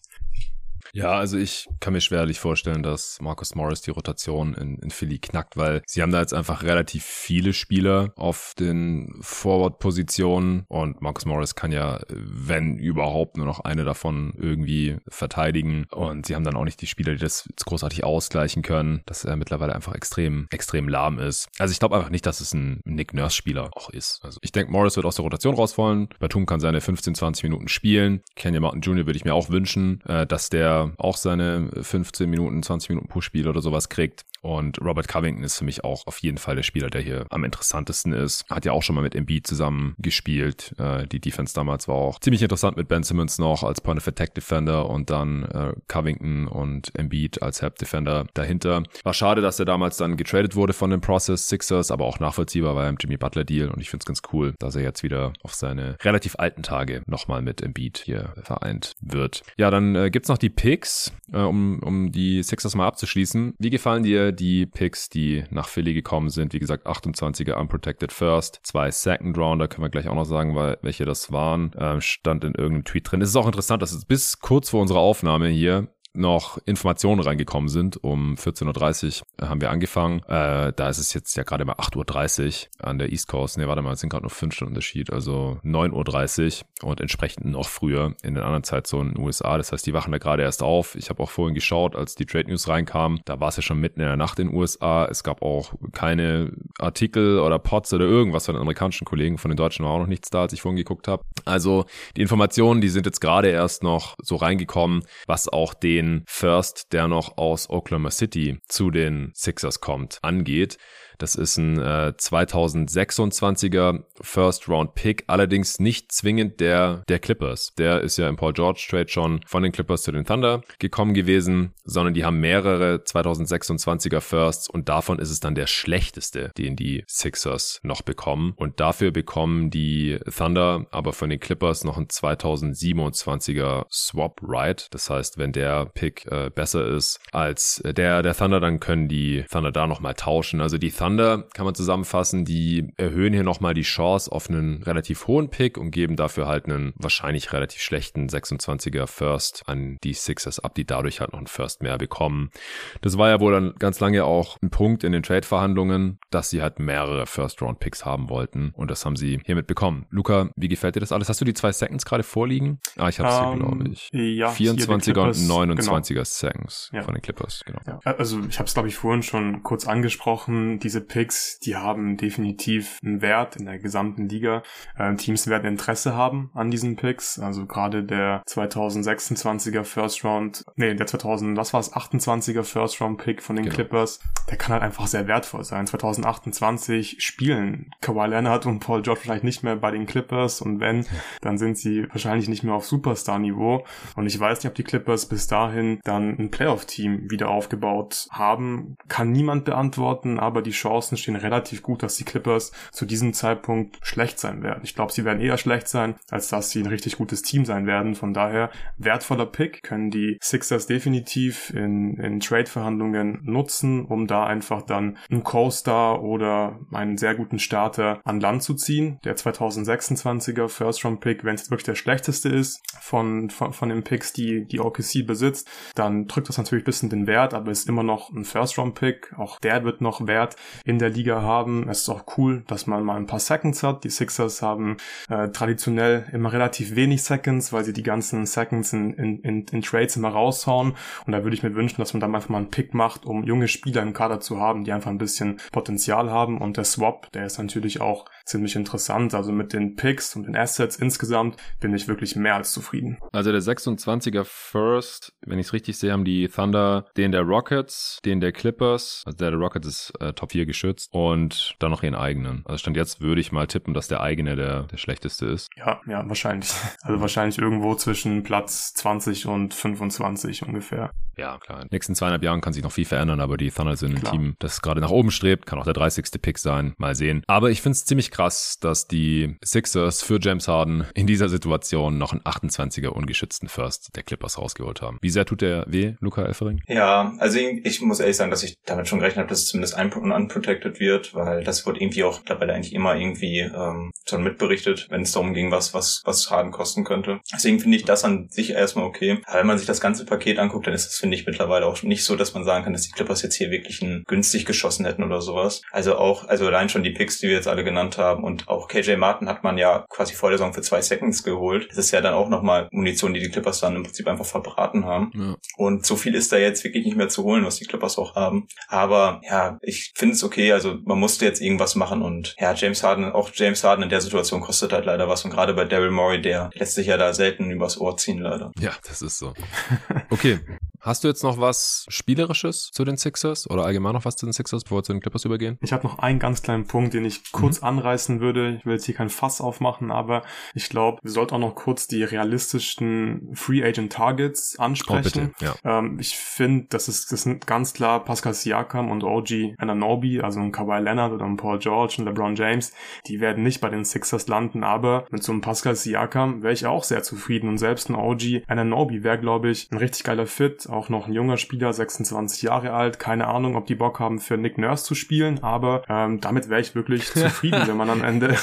Ja, also ich kann mir schwerlich vorstellen, dass Marcus Morris die Rotation in, in Philly knackt, weil sie haben da jetzt einfach relativ viele Spieler auf den Forward-Positionen und Marcus Morris kann ja, wenn überhaupt, nur noch eine davon irgendwie verteidigen und sie haben dann auch nicht die Spieler, die das großartig ausgleichen können, dass er mittlerweile einfach extrem, extrem lahm ist. Also ich glaube einfach nicht, dass es ein Nick Nurse-Spieler auch ist. Also ich denke, Morris wird aus der Rotation raus wollen. Batum kann seine 15, 20 Minuten spielen. Kenny Martin Jr. würde ich mir auch wünschen, äh, dass der auch seine 15 Minuten, 20 Minuten pro Spiel oder sowas kriegt. Und Robert Covington ist für mich auch auf jeden Fall der Spieler, der hier am interessantesten ist. Hat ja auch schon mal mit Embiid zusammen gespielt. Äh, die Defense damals war auch ziemlich interessant mit Ben Simmons noch als Point of Attack Defender und dann äh, Covington und Embiid als Help Defender dahinter. War schade, dass er damals dann getradet wurde von den Process Sixers, aber auch nachvollziehbar bei dem Jimmy Butler Deal und ich finde es ganz cool, dass er jetzt wieder auf seine relativ alten Tage nochmal mit Embiid hier vereint wird. Ja, dann äh, gibt's noch die Picks, äh, um, um die Sixers mal abzuschließen. Wie gefallen dir die Picks, die nach Philly gekommen sind. Wie gesagt, 28er Unprotected First, zwei Second Rounder, können wir gleich auch noch sagen, weil, welche das waren. Ähm, stand in irgendeinem Tweet drin. Es ist auch interessant, dass es bis kurz vor unserer Aufnahme hier noch Informationen reingekommen sind. Um 14.30 Uhr haben wir angefangen. Äh, da ist es jetzt ja gerade mal 8.30 Uhr an der East Coast. Ne, warte mal, es sind gerade noch 5 Stunden Unterschied, also 9.30 Uhr und entsprechend noch früher in den anderen Zeitzonen in den USA. Das heißt, die wachen da gerade erst auf. Ich habe auch vorhin geschaut, als die Trade News reinkamen. Da war es ja schon mitten in der Nacht in den USA. Es gab auch keine Artikel oder Pods oder irgendwas von den amerikanischen Kollegen. Von den Deutschen war auch noch nichts da, als ich vorhin geguckt habe. Also die Informationen, die sind jetzt gerade erst noch so reingekommen, was auch den den First, der noch aus Oklahoma City zu den Sixers kommt, angeht. Das ist ein äh, 2026er First Round Pick, allerdings nicht zwingend der der Clippers. Der ist ja im Paul George Trade schon von den Clippers zu den Thunder gekommen gewesen, sondern die haben mehrere 2026er Firsts und davon ist es dann der schlechteste, den die Sixers noch bekommen und dafür bekommen die Thunder aber von den Clippers noch ein 2027er Swap Right. Das heißt, wenn der Pick äh, besser ist als der der Thunder, dann können die Thunder da noch mal tauschen. Also die Thunder Thunder kann man zusammenfassen, die erhöhen hier nochmal die Chance auf einen relativ hohen Pick und geben dafür halt einen wahrscheinlich relativ schlechten 26er First an die Sixers ab, die dadurch halt noch einen First mehr bekommen. Das war ja wohl dann ganz lange auch ein Punkt in den Trade-Verhandlungen, dass sie halt mehrere First-Round-Picks haben wollten und das haben sie hiermit bekommen. Luca, wie gefällt dir das alles? Hast du die zwei Seconds gerade vorliegen? Ah, ich habe es um, hier, glaube ich. Ja, 24er und 29er genau. Seconds ja. von den Clippers, genau. Ja. Also ich habe es, glaube ich, vorhin schon kurz angesprochen. Diese Picks, die haben definitiv einen Wert in der gesamten Liga. Äh, Teams werden Interesse haben an diesen Picks. Also gerade der 2026er First Round, nee, der 2000, was war es, 28er First Round Pick von den genau. Clippers, der kann halt einfach sehr wertvoll sein. 2028 spielen Kawhi Leonard und Paul George vielleicht nicht mehr bei den Clippers und wenn, dann sind sie wahrscheinlich nicht mehr auf Superstar-Niveau. Und ich weiß nicht, ob die Clippers bis dahin dann ein Playoff-Team wieder aufgebaut haben. Kann niemand beantworten, aber die Chancen stehen relativ gut, dass die Clippers zu diesem Zeitpunkt schlecht sein werden. Ich glaube, sie werden eher schlecht sein, als dass sie ein richtig gutes Team sein werden. Von daher wertvoller Pick können die Sixers definitiv in, in Trade-Verhandlungen nutzen, um da einfach dann einen Co-Star oder einen sehr guten Starter an Land zu ziehen. Der 2026er First-Round-Pick, wenn es wirklich der schlechteste ist von, von, von den Picks, die die OKC besitzt, dann drückt das natürlich ein bisschen den Wert, aber ist immer noch ein First-Round-Pick. Auch der wird noch Wert in der Liga haben. Es ist auch cool, dass man mal ein paar Seconds hat. Die Sixers haben äh, traditionell immer relativ wenig Seconds, weil sie die ganzen Seconds in, in, in, in Trades immer raushauen. Und da würde ich mir wünschen, dass man dann einfach mal einen Pick macht, um junge Spieler im Kader zu haben, die einfach ein bisschen Potenzial haben. Und der Swap, der ist natürlich auch ziemlich interessant. Also mit den Picks und den Assets insgesamt bin ich wirklich mehr als zufrieden. Also der 26er First, wenn ich es richtig sehe, haben die Thunder den der Rockets, den der Clippers, also der der Rockets ist äh, Top 4 geschützt und dann noch ihren eigenen. Also stand jetzt würde ich mal tippen, dass der eigene der, der schlechteste ist. Ja, ja, wahrscheinlich. Also wahrscheinlich irgendwo zwischen Platz 20 und 25 ungefähr. Ja, klar. In den nächsten zweieinhalb Jahren kann sich noch viel verändern, aber die Thunder sind klar. ein Team, das gerade nach oben strebt. Kann auch der 30. Pick sein. Mal sehen. Aber ich finde es ziemlich krass, dass die Sixers für James Harden in dieser Situation noch einen 28er ungeschützten First der Clippers rausgeholt haben. Wie sehr tut der weh, Luca Elfering? Ja, also ich muss ehrlich sagen, dass ich damit schon gerechnet habe, dass es zumindest ein unprotected wird, weil das wird irgendwie auch dabei eigentlich immer irgendwie ähm, schon mitberichtet, wenn es darum ging, was, was, was Harden kosten könnte. Deswegen finde ich das an sich erstmal okay. Aber wenn man sich das ganze Paket anguckt, dann ist es, finde ich, mittlerweile auch nicht so, dass man sagen kann, dass die Clippers jetzt hier wirklich einen günstig geschossen hätten oder sowas. Also auch, also allein schon die Picks, die wir jetzt alle genannt haben und auch KJ Martin hat man ja quasi vor der Saison für zwei Seconds geholt. Das ist ja dann auch nochmal Munition, die die Clippers dann im Prinzip einfach verbraten haben. Ja. Und so viel ist da jetzt wirklich nicht mehr zu holen, was die Clippers auch haben. Aber ja, ich finde es okay. Also man musste jetzt irgendwas machen und ja, James Harden, auch James Harden in der Situation kostet halt leider was. Und gerade bei Daryl Morey, der lässt sich ja da selten übers Ohr ziehen, leider. Ja, das ist so. Okay, Hast du jetzt noch was Spielerisches zu den Sixers oder allgemein noch was zu den Sixers, bevor wir zu den Clippers übergehen? Ich habe noch einen ganz kleinen Punkt, den ich kurz mhm. anreißen würde. Ich will jetzt hier kein Fass aufmachen, aber ich glaube, wir sollten auch noch kurz die realistischen Free Agent Targets ansprechen. Oh, bitte. Ja. Ähm, ich finde, das ist, das sind ganz klar Pascal Siakam und OG Ananobi, also ein Kawhi Leonard oder ein Paul George und LeBron James. Die werden nicht bei den Sixers landen, aber mit so einem Pascal Siakam wäre ich auch sehr zufrieden und selbst ein OG Ananobi wäre, glaube ich, ein richtig geiler Fit auch noch ein junger Spieler, 26 Jahre alt. Keine Ahnung, ob die Bock haben, für Nick Nurse zu spielen, aber ähm, damit wäre ich wirklich zufrieden, wenn man am Ende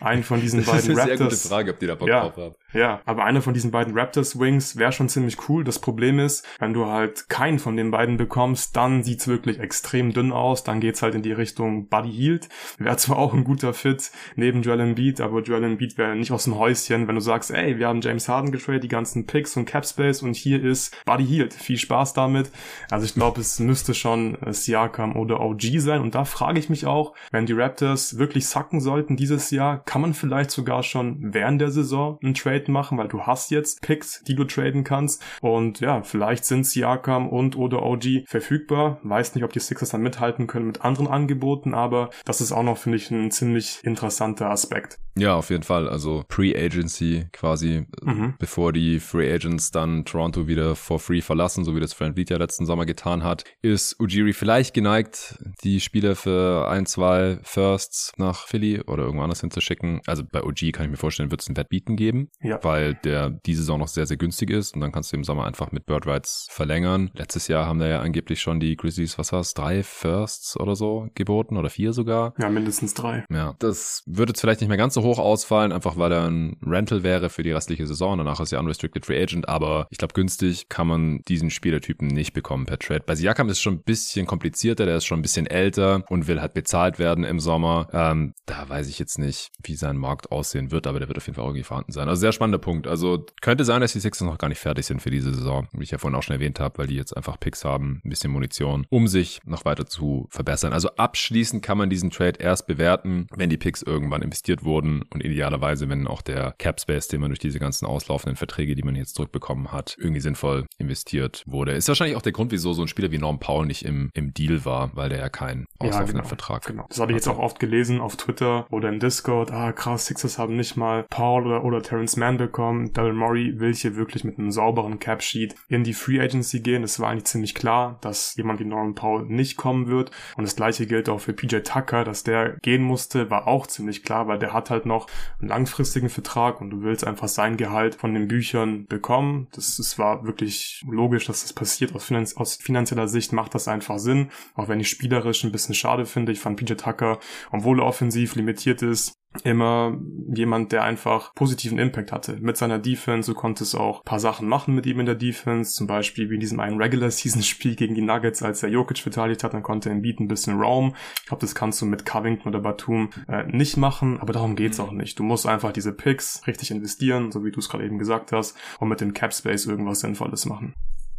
einen von diesen beiden Raptors... Das ist eine Raptors, sehr gute Frage, ob die da Bock ja, drauf haben. Ja, aber einer von diesen beiden Raptors Wings wäre schon ziemlich cool. Das Problem ist, wenn du halt keinen von den beiden bekommst, dann sieht's wirklich extrem dünn aus. Dann geht's halt in die Richtung Buddy Hield. Wäre zwar auch ein guter Fit neben Joel Embiid, aber Joel Embiid wäre nicht aus dem Häuschen, wenn du sagst, ey, wir haben James Harden getradet, die ganzen Picks und Cap Space und hier ist Buddy Hield. Viel Spaß damit. Also ich glaube, es müsste schon Siakam oder OG sein. Und da frage ich mich auch, wenn die Raptors wirklich sacken sollten dieses Jahr, kann man vielleicht sogar schon während der Saison einen Trade machen, weil du hast jetzt Picks, die du traden kannst. Und ja, vielleicht sind Siakam und oder OG verfügbar. Weiß nicht, ob die Sixers dann mithalten können mit anderen Angeboten, aber das ist auch noch, finde ich, ein ziemlich interessanter Aspekt. Ja, auf jeden Fall. Also Pre-Agency quasi, mhm. bevor die Free Agents dann Toronto wieder for free verlassen, so wie das Frank Vliet ja letzten Sommer getan hat, ist Ujiri vielleicht geneigt, die Spieler für ein, zwei Firsts nach Philly oder irgendwo anders hinzuschicken. Also bei OG kann ich mir vorstellen, wird es ein Wettbieten geben. Ja, ja. weil der diese Saison noch sehr, sehr günstig ist und dann kannst du im Sommer einfach mit Bird Rights verlängern. Letztes Jahr haben da ja angeblich schon die Grizzlies, was war's, drei Firsts oder so geboten oder vier sogar. Ja, mindestens drei. Ja, das würde jetzt vielleicht nicht mehr ganz so hoch ausfallen, einfach weil er ein Rental wäre für die restliche Saison. Danach ist er Unrestricted Free Agent, aber ich glaube, günstig kann man diesen Spielertypen nicht bekommen per Trade. Bei Siakam ist es schon ein bisschen komplizierter, der ist schon ein bisschen älter und will halt bezahlt werden im Sommer. Ähm, da weiß ich jetzt nicht, wie sein Markt aussehen wird, aber der wird auf jeden Fall irgendwie vorhanden sein. Also sehr spannender Punkt. Also könnte sein, dass die Sixers noch gar nicht fertig sind für diese Saison, wie ich ja vorhin auch schon erwähnt habe, weil die jetzt einfach Picks haben, ein bisschen Munition, um sich noch weiter zu verbessern. Also abschließend kann man diesen Trade erst bewerten, wenn die Picks irgendwann investiert wurden und idealerweise, wenn auch der Cap Space, den man durch diese ganzen auslaufenden Verträge, die man jetzt zurückbekommen hat, irgendwie sinnvoll investiert wurde. Ist wahrscheinlich auch der Grund, wieso so ein Spieler wie Norm Paul nicht im, im Deal war, weil der ja keinen auslaufenden ja, genau, Vertrag genau. Das habe ich jetzt auch oft gelesen auf Twitter oder im Discord. Ah, krass, Sixers haben nicht mal Paul oder, oder Terrence Mann bekommen. Daryl Morey will hier wirklich mit einem sauberen Cap-Sheet in die Free Agency gehen. Es war eigentlich ziemlich klar, dass jemand wie Norman Paul nicht kommen wird. Und das gleiche gilt auch für PJ Tucker, dass der gehen musste, war auch ziemlich klar, weil der hat halt noch einen langfristigen Vertrag und du willst einfach sein Gehalt von den Büchern bekommen. Das, das war wirklich logisch, dass das passiert. Aus, Finanz aus finanzieller Sicht macht das einfach Sinn. Auch wenn ich spielerisch ein bisschen schade finde. Ich fand PJ Tucker, obwohl er offensiv limitiert ist, immer jemand, der einfach positiven Impact hatte mit seiner Defense. Du konntest auch paar Sachen machen mit ihm in der Defense, zum Beispiel wie in diesem einen Regular-Season-Spiel gegen die Nuggets, als er Jokic verteidigt hat, dann konnte er Beat ein bisschen Raum. Ich glaube, das kannst du mit Covington oder Batum äh, nicht machen, aber darum geht's mhm. auch nicht. Du musst einfach diese Picks richtig investieren, so wie du es gerade eben gesagt hast, und mit dem Cap Space irgendwas Sinnvolles machen.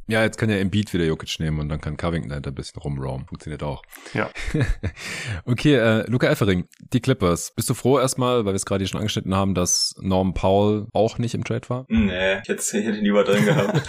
Ja, jetzt kann ja Embiid wieder Jokic nehmen und dann kann Covington dahinter ein bisschen rumroamen. Funktioniert auch. Ja. okay, äh, Luca Effering, die Clippers. Bist du froh erstmal, weil wir es gerade hier schon angeschnitten haben, dass Norm Powell auch nicht im Trade war? Nee, ich hätte ihn lieber drin gehabt.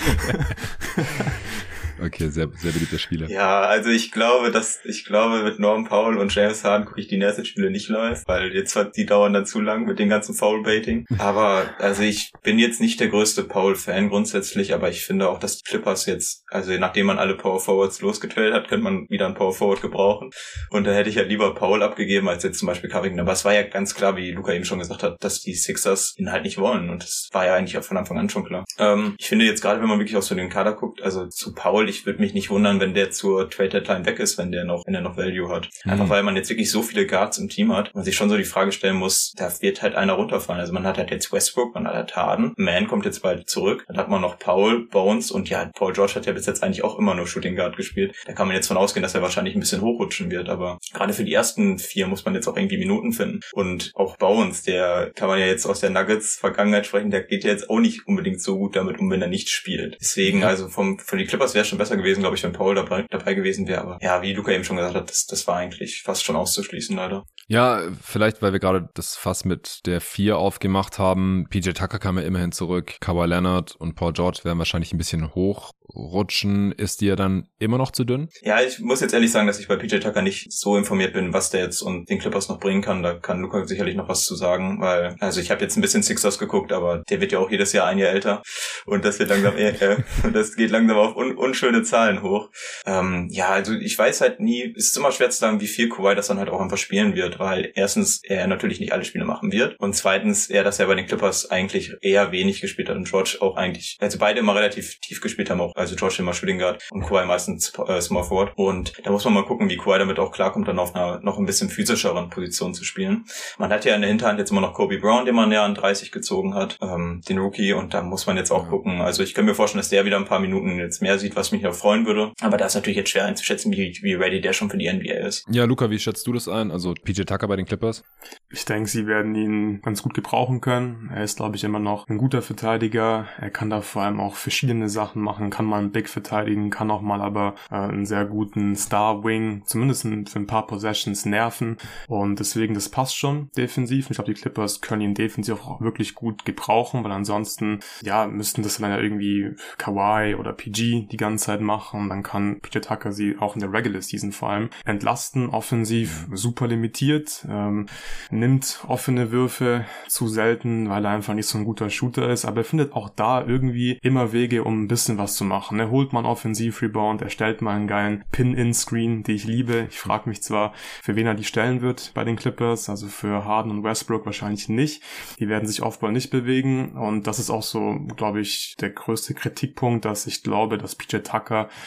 Okay, sehr, sehr beliebter Spieler. Ja, also ich glaube, dass, ich glaube, mit Norm Powell und James Harden gucke ich die nächsten Spiele nicht live, weil jetzt hat die dauern dann zu lang mit dem ganzen Foul-Baiting. Aber, also ich bin jetzt nicht der größte Powell-Fan grundsätzlich, aber ich finde auch, dass die Clippers jetzt, also nachdem man alle Power Forwards losgetradet hat, könnte man wieder einen Power Forward gebrauchen. Und da hätte ich ja lieber Powell abgegeben, als jetzt zum Beispiel Covington. Aber es war ja ganz klar, wie Luca eben schon gesagt hat, dass die Sixers ihn halt nicht wollen. Und das war ja eigentlich auch von Anfang an schon klar. Ähm, ich finde jetzt gerade, wenn man wirklich auch so den Kader guckt, also zu Powell, ich würde mich nicht wundern, wenn der zur Trade Deadline weg ist, wenn der noch, wenn er noch Value hat. Mhm. Einfach weil man jetzt wirklich so viele Guards im Team hat, man sich schon so die Frage stellen muss, da wird halt einer runterfallen. Also man hat halt jetzt Westbrook, man hat halt Harden, Man kommt jetzt bald zurück, dann hat man noch Paul, Bones und ja, Paul George hat ja bis jetzt eigentlich auch immer nur Shooting Guard gespielt. Da kann man jetzt von ausgehen, dass er wahrscheinlich ein bisschen hochrutschen wird, aber gerade für die ersten vier muss man jetzt auch irgendwie Minuten finden. Und auch Bones, der kann man ja jetzt aus der Nuggets Vergangenheit sprechen, der geht ja jetzt auch nicht unbedingt so gut damit um, wenn er nicht spielt. Deswegen, also vom, von die Clippers wäre es schon besser gewesen, glaube ich, wenn Paul dabei, dabei gewesen wäre. Aber ja, wie Luca eben schon gesagt hat, das, das war eigentlich fast schon auszuschließen, leider. Ja, vielleicht, weil wir gerade das Fass mit der vier aufgemacht haben. PJ Tucker kam ja immerhin zurück. Kawhi Leonard und Paul George werden wahrscheinlich ein bisschen hochrutschen. Ist dir dann immer noch zu dünn? Ja, ich muss jetzt ehrlich sagen, dass ich bei PJ Tucker nicht so informiert bin, was der jetzt und den Clippers noch bringen kann. Da kann Luca sicherlich noch was zu sagen, weil, also ich habe jetzt ein bisschen Sixers geguckt, aber der wird ja auch jedes Jahr ein Jahr älter. Und das wird langsam, äh, das geht langsam auf un unschöne Zahlen hoch. Ähm, ja, also ich weiß halt nie, es ist immer schwer zu sagen, wie viel Kawhi das dann halt auch einfach spielen wird, weil erstens er natürlich nicht alle Spiele machen wird und zweitens er das ja bei den Clippers eigentlich eher wenig gespielt hat und George auch eigentlich, also beide immer relativ tief gespielt haben auch, also George immer Shooting Guard und Kawhi meistens äh, Small Forward und da muss man mal gucken, wie Kawhi damit auch klarkommt, dann auf einer noch ein bisschen physischeren Position zu spielen. Man hat ja in der Hinterhand jetzt immer noch Kobe Brown, den man ja an 30 gezogen hat, ähm, den Rookie und da muss man jetzt auch gucken, also ich kann mir vorstellen, dass der wieder ein paar Minuten jetzt mehr sieht, was mich noch freuen würde, aber da ist natürlich jetzt schwer einzuschätzen, wie, wie ready der schon für die NBA ist. Ja, Luca, wie schätzt du das ein? Also PJ Tucker bei den Clippers? Ich denke, sie werden ihn ganz gut gebrauchen können. Er ist, glaube ich, immer noch ein guter Verteidiger. Er kann da vor allem auch verschiedene Sachen machen, kann mal einen Big verteidigen, kann auch mal aber äh, einen sehr guten Star-Wing, zumindest für ein paar Possessions nerven. Und deswegen, das passt schon defensiv. Ich glaube, die Clippers können ihn defensiv auch wirklich gut gebrauchen, weil ansonsten, ja, müssten das dann ja irgendwie Kawhi oder PG die ganze Zeit machen. Dann kann PJ Tucker sie auch in der Regular Season vor allem entlasten. Offensiv super limitiert, ähm, nimmt offene Würfe zu selten, weil er einfach nicht so ein guter Shooter ist. Aber er findet auch da irgendwie immer Wege, um ein bisschen was zu machen machen. Er holt mal einen Offensiv-Rebound, er stellt mal einen geilen Pin-In-Screen, die ich liebe. Ich frage mich zwar, für wen er die stellen wird bei den Clippers, also für Harden und Westbrook wahrscheinlich nicht. Die werden sich Offball nicht bewegen und das ist auch so, glaube ich, der größte Kritikpunkt, dass ich glaube, dass PJ Tucker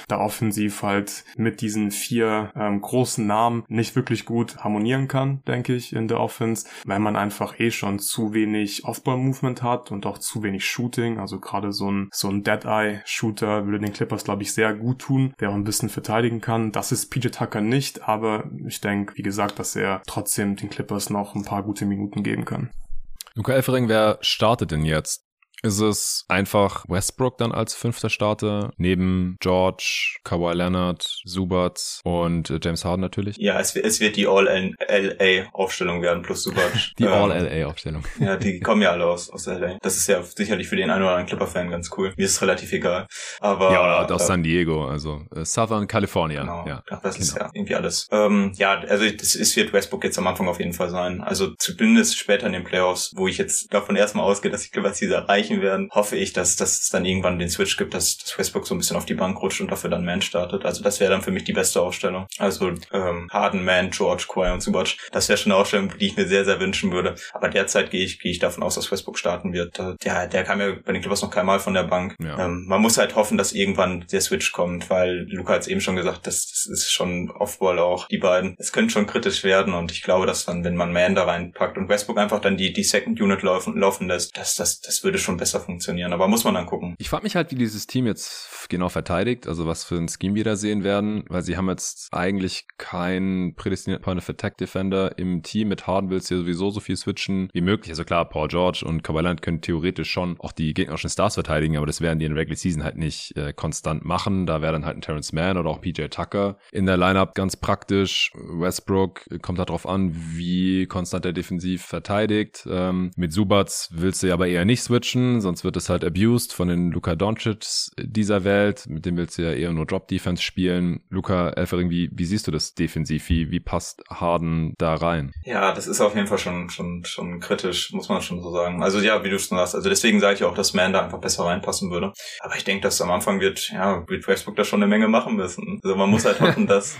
da offensiv halt mit diesen vier ähm, großen Namen nicht wirklich gut harmonieren kann, denke ich, in der Offense, weil man einfach eh schon zu wenig Offball-Movement hat und auch zu wenig Shooting. Also gerade so ein, so ein Dead-Eye-Shooter würde den Clippers, glaube ich, sehr gut tun, der auch ein bisschen verteidigen kann. Das ist PJ Tucker nicht, aber ich denke, wie gesagt, dass er trotzdem den Clippers noch ein paar gute Minuten geben kann. Luca Elfering, wer startet denn jetzt? Ist es einfach Westbrook dann als fünfter Starter, neben George, Kawhi Leonard, Subats und äh, James Harden natürlich? Ja, es, es wird die All-LA-Aufstellung werden, plus Subats. die ähm, All-LA-Aufstellung. Ja, die kommen ja alle aus, aus LA. Das ist ja sicherlich für den einen oder anderen Clipper-Fan ganz cool. Mir ist es relativ egal. Aber, ja, oder aus äh, San Diego, also äh, Southern California. Genau, ja, Ach, das genau. ist ja irgendwie alles. Ähm, ja, also das ist, wird Westbrook jetzt am Anfang auf jeden Fall sein. Also zumindest später in den Playoffs, wo ich jetzt davon erstmal ausgehe, dass die Clippers diese erreichen erreichen werden, hoffe ich, dass, dass es dann irgendwann den Switch gibt, dass, dass Westbrook so ein bisschen auf die Bank rutscht und dafür dann Man startet. Also das wäre dann für mich die beste Aufstellung. Also ähm, Harden, Man, George, Kawhi und Zubac. Das wäre schon eine Aufstellung, die ich mir sehr, sehr wünschen würde. Aber derzeit gehe ich, gehe ich davon aus, dass Westbrook starten wird. Der, der kam ja bei den Clippers noch keinmal von der Bank. Ja. Ähm, man muss halt hoffen, dass irgendwann der Switch kommt, weil Luca hat es eben schon gesagt, das, das ist schon Offball auch, die beiden. Es könnte schon kritisch werden und ich glaube, dass dann, wenn man Man da reinpackt und Westbrook einfach dann die, die Second Unit laufen, laufen lässt, das, das, das würde schon besser funktionieren. Aber muss man dann gucken. Ich frage mich halt, wie dieses Team jetzt genau verteidigt, also was für ein Scheme wir da sehen werden, weil sie haben jetzt eigentlich keinen prädestinierten Point of Attack Defender im Team. Mit Harden willst du sowieso so viel switchen wie möglich. Also klar, Paul George und Kawhi können theoretisch schon auch die gegnerischen Stars verteidigen, aber das werden die in der Regular Season halt nicht äh, konstant machen. Da wäre dann halt ein Terrence Mann oder auch PJ Tucker in der Lineup ganz praktisch. Westbrook kommt darauf an, wie konstant er defensiv verteidigt. Ähm, mit Subats willst du ja aber eher nicht switchen, sonst wird es halt abused von den Luka Doncic dieser Welt. Mit dem willst du ja eher nur Drop-Defense spielen. Luca Elfering, wie, wie siehst du das defensiv? Wie, wie passt Harden da rein? Ja, das ist auf jeden Fall schon, schon, schon kritisch, muss man schon so sagen. Also ja, wie du schon sagst, also deswegen sage ich auch, dass Man da einfach besser reinpassen würde. Aber ich denke, dass am Anfang wird, ja, wird Facebook da schon eine Menge machen müssen. Also man muss halt hoffen, dass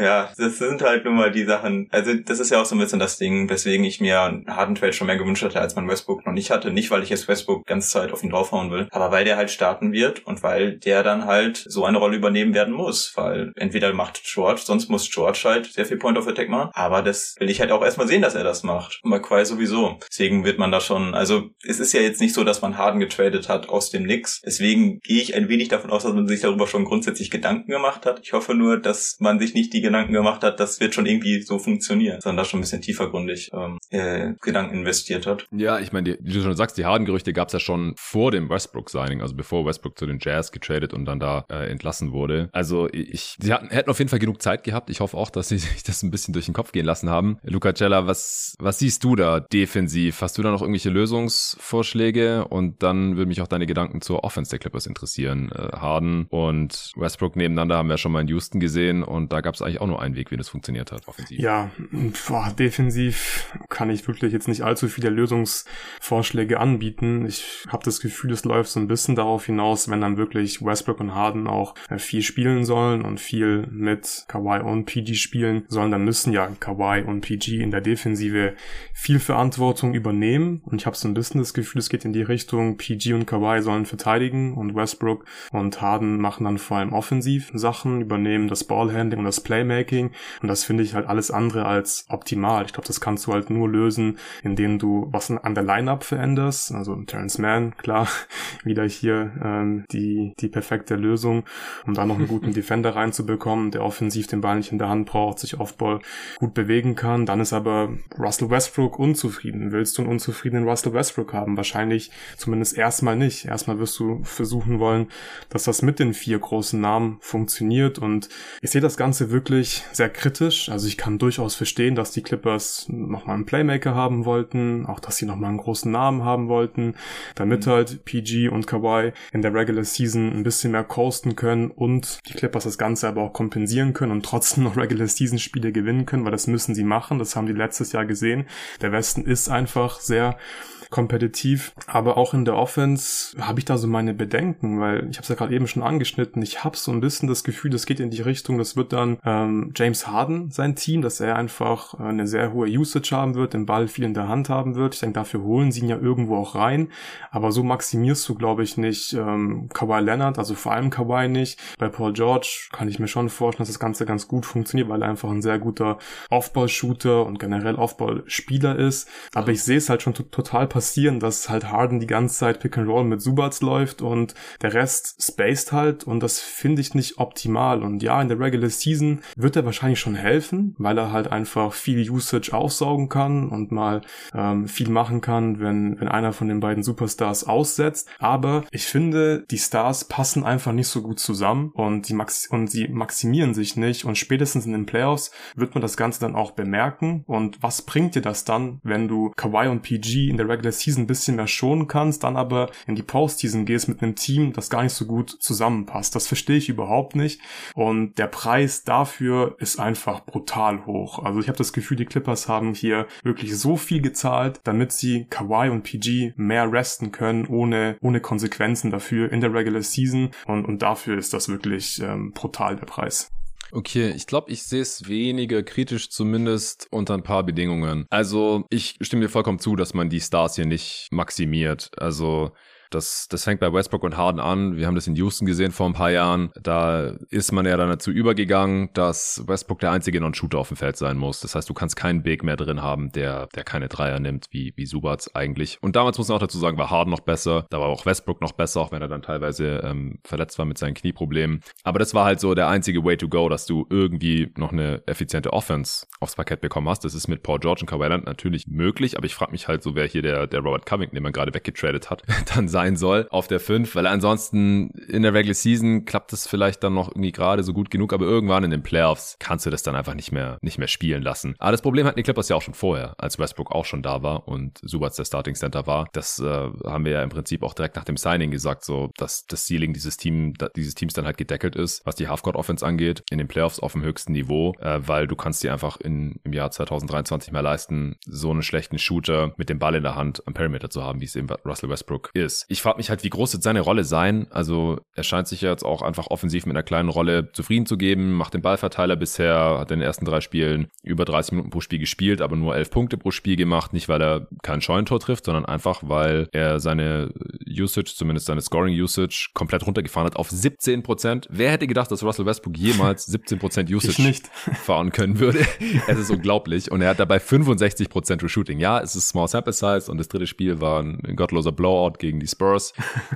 ja, das sind halt nun mal die Sachen. Also das ist ja auch so ein bisschen das Ding, weswegen ich mir einen harten Trade schon mehr gewünscht hatte, als man Westbrook noch nicht hatte. Nicht, weil ich jetzt Westbrook ganze Zeit auf ihn draufhauen will, aber weil der halt starten wird und weil der dann halt so eine Rolle übernehmen werden muss. Weil entweder macht George, sonst muss George halt sehr viel Point of Attack machen. Aber das will ich halt auch erstmal sehen, dass er das macht. Und bei sowieso. Deswegen wird man da schon, also es ist ja jetzt nicht so, dass man Harden getradet hat aus dem Nix. Deswegen gehe ich ein wenig davon aus, dass man sich darüber schon grundsätzlich Gedanken gemacht hat. Ich hoffe nur, dass man sich nicht die Gedanken gemacht hat, das wird schon irgendwie so funktionieren, sondern da schon ein bisschen tiefergründig ähm, äh, Gedanken investiert hat. Ja, ich meine, wie du schon sagst, die harden Gerüchte gab es ja schon vor dem Westbrook-Signing, also bevor Westbrook zu den Jazz getradet und dann da äh, entlassen wurde. Also ich, sie hatten, hätten auf jeden Fall genug Zeit gehabt. Ich hoffe auch, dass sie sich das ein bisschen durch den Kopf gehen lassen haben. Luca Cella, was, was siehst du da defensiv? Hast du da noch irgendwelche Lösungsvorschläge? Und dann würde mich auch deine Gedanken zur Offense der Clippers interessieren. Äh, Harden und Westbrook nebeneinander haben wir schon mal in Houston gesehen und da gab es eigentlich auch nur einen Weg, wie das funktioniert hat, offensiv. Ja, boah, defensiv kann ich wirklich jetzt nicht allzu viele Lösungsvorschläge anbieten. Ich habe das Gefühl, es läuft so ein bisschen darauf hinaus, wenn dann wirklich Westbrook und Harden auch äh, viel spielen sollen und viel mit Kawhi und PG spielen sollen, dann müssen ja Kawhi und PG in der Defensive viel Verantwortung übernehmen. Und ich habe so ein bisschen das Gefühl, es geht in die Richtung, PG und Kawhi sollen verteidigen und Westbrook und Harden machen dann vor allem offensiv Sachen, übernehmen das Ballhandling und das Playmaking und das finde ich halt alles andere als optimal. Ich glaube, das kannst du halt nur lösen, indem du was an der Lineup veränderst. Also Terrence Mann, klar, wieder hier ähm, die, die perfekte Lösung, um da noch einen guten Defender reinzubekommen, der offensiv den Ball nicht in der Hand braucht, sich Offball gut bewegen kann. Dann ist aber Russell Westbrook unzufrieden. Willst du einen unzufriedenen Russell Westbrook haben? Wahrscheinlich zumindest erstmal nicht. Erstmal wirst du versuchen wollen, dass das mit den vier großen Namen funktioniert und ich sehe das Ganze wirklich wirklich sehr kritisch. Also ich kann durchaus verstehen, dass die Clippers nochmal einen Playmaker haben wollten, auch dass sie nochmal einen großen Namen haben wollten, damit mhm. halt PG und Kawhi in der Regular Season ein bisschen mehr coasten können und die Clippers das Ganze aber auch kompensieren können und trotzdem noch Regular Season Spiele gewinnen können, weil das müssen sie machen. Das haben die letztes Jahr gesehen. Der Westen ist einfach sehr kompetitiv. Aber auch in der Offense habe ich da so meine Bedenken, weil ich habe es ja gerade eben schon angeschnitten. Ich habe so ein bisschen das Gefühl, das geht in die Richtung, das wird dann ähm, James Harden sein Team, dass er einfach äh, eine sehr hohe Usage haben wird, den Ball viel in der Hand haben wird. Ich denke, dafür holen sie ihn ja irgendwo auch rein. Aber so maximierst du, glaube ich, nicht ähm, Kawhi Leonard, also vor allem Kawhi nicht. Bei Paul George kann ich mir schon vorstellen, dass das Ganze ganz gut funktioniert, weil er einfach ein sehr guter Offball-Shooter und generell Offball-Spieler ist. Aber ich sehe es halt schon total passieren passieren, dass halt Harden die ganze Zeit Pick and Roll mit Subats läuft und der Rest spaced halt und das finde ich nicht optimal. Und ja, in der Regular Season wird er wahrscheinlich schon helfen, weil er halt einfach viel Usage aufsaugen kann und mal ähm, viel machen kann, wenn, wenn einer von den beiden Superstars aussetzt. Aber ich finde, die Stars passen einfach nicht so gut zusammen und die Max und sie maximieren sich nicht und spätestens in den Playoffs wird man das Ganze dann auch bemerken. Und was bringt dir das dann, wenn du Kawhi und PG in der Regular Season ein bisschen mehr schonen kannst, dann aber in die Postseason gehst mit einem Team, das gar nicht so gut zusammenpasst. Das verstehe ich überhaupt nicht. Und der Preis dafür ist einfach brutal hoch. Also ich habe das Gefühl, die Clippers haben hier wirklich so viel gezahlt, damit sie Kawhi und PG mehr resten können, ohne, ohne Konsequenzen dafür in der Regular Season. Und, und dafür ist das wirklich ähm, brutal der Preis. Okay, ich glaube, ich sehe es weniger kritisch, zumindest unter ein paar Bedingungen. Also, ich stimme dir vollkommen zu, dass man die Stars hier nicht maximiert. Also, das, das fängt bei Westbrook und Harden an. Wir haben das in Houston gesehen vor ein paar Jahren. Da ist man ja dann dazu übergegangen, dass Westbrook der einzige Non-Shooter auf dem Feld sein muss. Das heißt, du kannst keinen Big mehr drin haben, der, der keine Dreier nimmt, wie, wie Subats eigentlich. Und damals muss man auch dazu sagen, war Harden noch besser. Da war auch Westbrook noch besser, auch wenn er dann teilweise ähm, verletzt war mit seinen Knieproblemen. Aber das war halt so der einzige Way to go, dass du irgendwie noch eine effiziente Offense aufs Parkett bekommen hast. Das ist mit Paul George und Kawhi Leonard natürlich möglich, aber ich frage mich halt so, wer hier der, der Robert Covington, den man gerade weggetradet hat, dann sein sein soll auf der 5, weil ansonsten in der Regular Season klappt es vielleicht dann noch irgendwie gerade so gut genug, aber irgendwann in den Playoffs kannst du das dann einfach nicht mehr, nicht mehr spielen lassen. Aber das Problem hatten die Clippers ja auch schon vorher, als Westbrook auch schon da war und Subats der Starting Center war. Das äh, haben wir ja im Prinzip auch direkt nach dem Signing gesagt, so dass das Ceiling dieses Team, dieses Teams dann halt gedeckelt ist, was die Halfcourt Offense angeht, in den Playoffs auf dem höchsten Niveau, äh, weil du kannst dir einfach in, im Jahr 2023 mehr leisten, so einen schlechten Shooter mit dem Ball in der Hand am Perimeter zu haben, wie es eben Russell Westbrook ist. Ich frage mich halt, wie groß wird seine Rolle sein? Also er scheint sich jetzt auch einfach offensiv mit einer kleinen Rolle zufrieden zu geben, macht den Ballverteiler bisher, hat in den ersten drei Spielen über 30 Minuten pro Spiel gespielt, aber nur 11 Punkte pro Spiel gemacht, nicht weil er kein Scheunentor trifft, sondern einfach, weil er seine Usage, zumindest seine Scoring-Usage, komplett runtergefahren hat auf 17 Prozent. Wer hätte gedacht, dass Russell Westbrook jemals 17 Prozent Usage fahren können würde? es ist unglaublich. Und er hat dabei 65 Prozent Shooting. Ja, es ist Small Sample Size und das dritte Spiel war ein gottloser Blowout gegen die Spurs.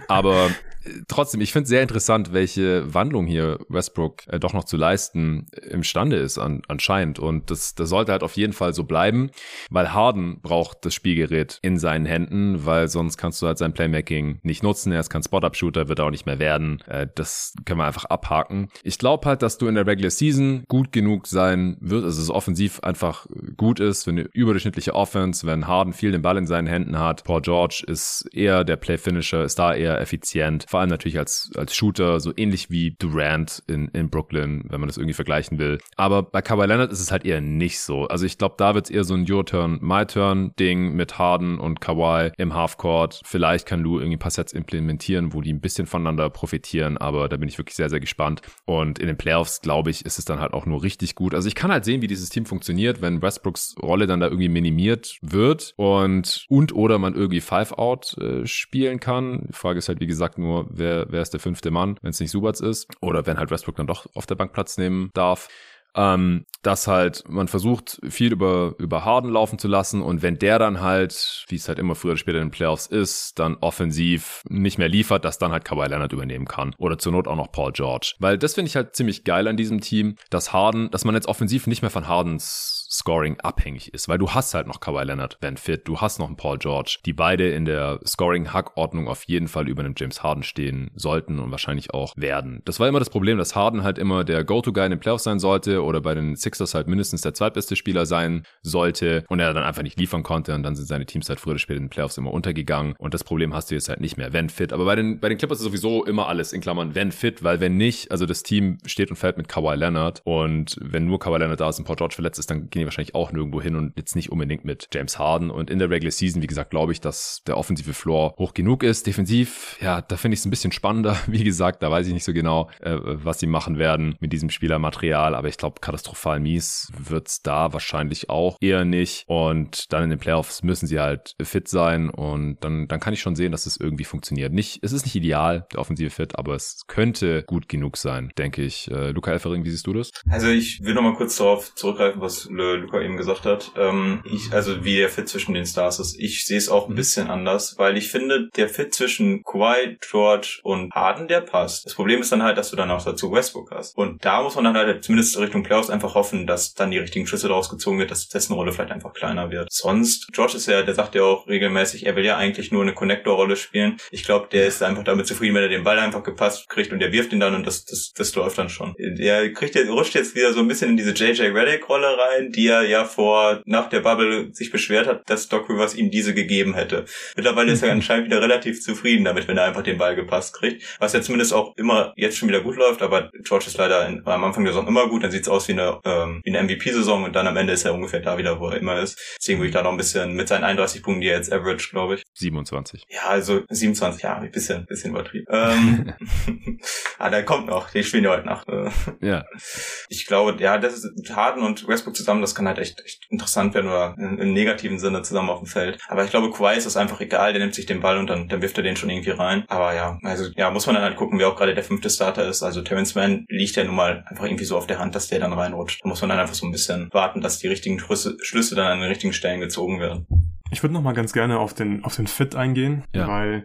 Aber äh, trotzdem, ich finde es sehr interessant, welche Wandlung hier Westbrook äh, doch noch zu leisten imstande ist an, anscheinend. Und das, das sollte halt auf jeden Fall so bleiben, weil Harden braucht das Spielgerät in seinen Händen, weil sonst kannst du halt sein Playmaking nicht nutzen. Er ist kein Spot-Up-Shooter, wird auch nicht mehr werden. Äh, das können wir einfach abhaken. Ich glaube halt, dass du in der Regular Season gut genug sein wirst, also es offensiv einfach gut ist, wenn eine überdurchschnittliche Offense, wenn Harden viel den Ball in seinen Händen hat. Paul George ist eher der Play-Finisher, ist da eher effizient. Vor allem natürlich als, als Shooter, so ähnlich wie Durant in, in Brooklyn, wenn man das irgendwie vergleichen will. Aber bei Kawhi Leonard ist es halt eher nicht so. Also ich glaube, da wird es eher so ein Your Turn, My Turn Ding mit Harden und Kawhi im Halfcourt. Vielleicht kann Lou irgendwie ein paar Sets implementieren, wo die ein bisschen voneinander profitieren, aber da bin ich wirklich sehr, sehr gespannt. Und in den Playoffs, glaube ich, ist es dann halt auch nur richtig gut. Also ich kann halt sehen, wie dieses Team funktioniert, wenn Westbrooks Rolle dann da irgendwie minimiert wird und und oder man irgendwie Five-Out äh, spielen kann. Die Frage ist halt, wie gesagt, nur, wer, wer ist der fünfte Mann, wenn es nicht Subats ist. Oder wenn halt Westbrook dann doch auf der Bank Platz nehmen darf ähm, dass halt man versucht, viel über, über Harden laufen zu lassen und wenn der dann halt, wie es halt immer früher oder später in den Playoffs ist, dann offensiv nicht mehr liefert, dass dann halt Kawhi Leonard übernehmen kann. Oder zur Not auch noch Paul George. Weil das finde ich halt ziemlich geil an diesem Team, dass Harden, dass man jetzt offensiv nicht mehr von Hardens Scoring abhängig ist, weil du hast halt noch Kawhi Leonard, wenn fit, du hast noch einen Paul George, die beide in der Scoring-Hackordnung auf jeden Fall über einem James Harden stehen sollten und wahrscheinlich auch werden. Das war immer das Problem, dass Harden halt immer der Go-To-Guy in den Playoffs sein sollte oder bei den Sixers halt mindestens der zweitbeste Spieler sein sollte und er dann einfach nicht liefern konnte und dann sind seine Teams halt früher oder später in den Playoffs immer untergegangen und das Problem hast du jetzt halt nicht mehr, wenn fit. Aber bei den, bei den Clippers ist sowieso immer alles in Klammern, wenn fit, weil wenn nicht, also das Team steht und fällt mit Kawhi Leonard und wenn nur Kawhi Leonard da ist und Paul George verletzt ist, dann gehen die wahrscheinlich auch nirgendwo hin und jetzt nicht unbedingt mit James Harden und in der Regular Season, wie gesagt, glaube ich, dass der offensive Floor hoch genug ist. Defensiv, ja, da finde ich es ein bisschen spannender. Wie gesagt, da weiß ich nicht so genau, äh, was sie machen werden mit diesem Spielermaterial, aber ich glaube, katastrophal mies wird's da wahrscheinlich auch eher nicht und dann in den Playoffs müssen sie halt fit sein und dann, dann kann ich schon sehen, dass es irgendwie funktioniert. Nicht, es ist nicht ideal, der offensive Fit, aber es könnte gut genug sein, denke ich. Äh, Luca Elfering, wie siehst du das? Also ich will noch mal kurz darauf zurückgreifen, was Luca eben gesagt hat. Ähm, ich, also wie der Fit zwischen den Stars ist. Ich sehe es auch ein mhm. bisschen anders, weil ich finde, der Fit zwischen Kawhi, George und Harden, der passt. Das Problem ist dann halt, dass du dann auch dazu Westbrook hast. Und da muss man dann halt zumindest Richtung Playoffs einfach hoffen, dass dann die richtigen Schlüsse daraus gezogen wird, dass dessen Rolle vielleicht einfach kleiner wird. Sonst, George ist ja, der sagt ja auch regelmäßig, er will ja eigentlich nur eine Connector-Rolle spielen. Ich glaube, der ist einfach damit zufrieden, wenn er den Ball einfach gepasst kriegt und der wirft ihn dann und das, das, das läuft dann schon. Der kriegt jetzt, rutscht jetzt wieder so ein bisschen in diese JJ Reddick-Rolle rein, die er ja vor, nach der Bubble sich beschwert hat, dass Doc Rivers ihm diese gegeben hätte. Mittlerweile ist er anscheinend wieder relativ zufrieden damit, wenn er einfach den Ball gepasst kriegt. Was ja zumindest auch immer jetzt schon wieder gut läuft, aber George ist leider in, am Anfang der Saison immer gut, dann sieht's aus wie eine, ähm, wie eine MVP-Saison und dann am Ende ist er ungefähr da wieder, wo er immer ist. Deswegen würde ich da noch ein bisschen mit seinen 31 Punkten, die er jetzt average, glaube ich. 27. Ja, also 27, ja, ein bisschen, bisschen übertrieben. Ähm, ah, da kommt noch, die spielen ja heute Nacht. Äh. ja. Ich glaube, ja, das ist Harden und Westbrook zusammen, das kann halt echt, echt interessant werden oder im negativen Sinne zusammen auf dem Feld. Aber ich glaube, Kawhi ist das einfach egal, der nimmt sich den Ball und dann, dann wirft er den schon irgendwie rein. Aber ja, also ja, muss man dann halt gucken, wer auch gerade der fünfte Starter ist. Also Terrence Mann liegt ja nun mal einfach irgendwie so auf der Hand, dass der dann reinrutscht. Da muss man dann einfach so ein bisschen warten, dass die richtigen Schlüsse, Schlüsse dann an den richtigen Stellen gezogen werden. Ich würde noch mal ganz gerne auf den auf den Fit eingehen, ja. weil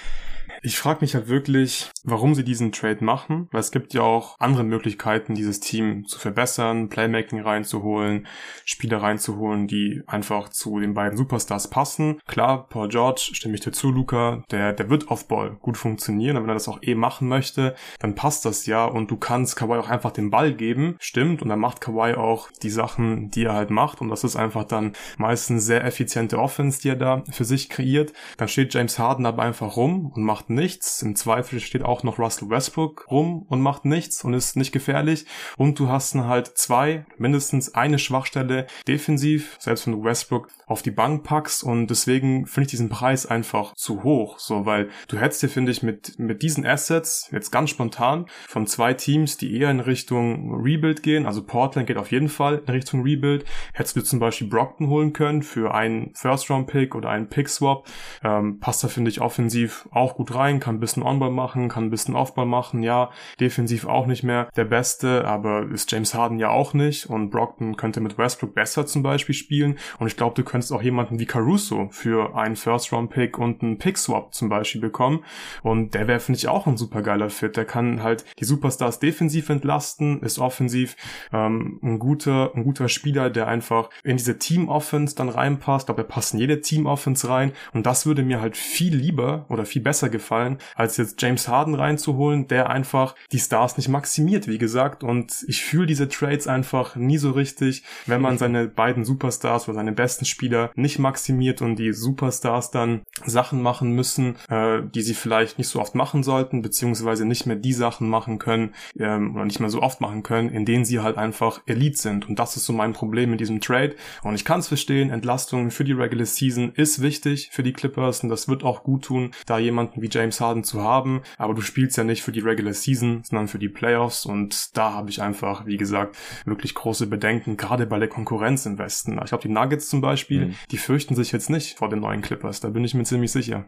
ich frage mich halt wirklich, warum sie diesen Trade machen, weil es gibt ja auch andere Möglichkeiten, dieses Team zu verbessern, Playmaking reinzuholen, Spieler reinzuholen, die einfach zu den beiden Superstars passen. Klar, Paul George, stimme ich dir zu, Luca, der, der wird Offball gut funktionieren, aber wenn er das auch eh machen möchte, dann passt das ja und du kannst Kawhi auch einfach den Ball geben, stimmt, und dann macht Kawhi auch die Sachen, die er halt macht und das ist einfach dann meistens sehr effiziente Offense, die er da für sich kreiert. Dann steht James Harden aber einfach rum und macht nichts. Im Zweifel steht auch noch Russell Westbrook rum und macht nichts und ist nicht gefährlich. Und du hast dann halt zwei, mindestens eine Schwachstelle defensiv, selbst wenn du Westbrook auf die Bank packst und deswegen finde ich diesen Preis einfach zu hoch, so, weil du hättest dir, finde ich, mit, mit diesen Assets jetzt ganz spontan von zwei Teams, die eher in Richtung Rebuild gehen, also Portland geht auf jeden Fall in Richtung Rebuild, hättest du zum Beispiel Brockton holen können für einen First-Round-Pick oder einen Pick-Swap, ähm, passt da, finde ich, offensiv auch gut rein, kann ein bisschen On-Ball machen, kann ein bisschen Off-Ball machen, ja, defensiv auch nicht mehr der Beste, aber ist James Harden ja auch nicht und Brockton könnte mit Westbrook besser zum Beispiel spielen und ich glaube, du könntest auch jemanden wie Caruso für einen First-Round-Pick und einen Pick-Swap zum Beispiel bekommen. Und der wäre, finde ich, auch ein super geiler Fit. Der kann halt die Superstars defensiv entlasten, ist offensiv ähm, ein guter, ein guter Spieler, der einfach in diese Team-Offense dann reinpasst. Der passt in jede Team-Offense rein. Und das würde mir halt viel lieber oder viel besser gefallen, als jetzt James Harden reinzuholen, der einfach die Stars nicht maximiert, wie gesagt. Und ich fühle diese Trades einfach nie so richtig, wenn man seine beiden Superstars oder seine besten Spieler nicht maximiert und die Superstars dann Sachen machen müssen, äh, die sie vielleicht nicht so oft machen sollten, beziehungsweise nicht mehr die Sachen machen können ähm, oder nicht mehr so oft machen können, in denen sie halt einfach Elite sind. Und das ist so mein Problem mit diesem Trade. Und ich kann es verstehen, Entlastung für die Regular Season ist wichtig für die Clippers und das wird auch gut tun, da jemanden wie James Harden zu haben. Aber du spielst ja nicht für die Regular Season, sondern für die Playoffs und da habe ich einfach, wie gesagt, wirklich große Bedenken, gerade bei der Konkurrenz im Westen. Ich glaube, die Nuggets zum Beispiel Spiel, mhm. die fürchten sich jetzt nicht vor den neuen Clippers. Da bin ich mir ziemlich sicher.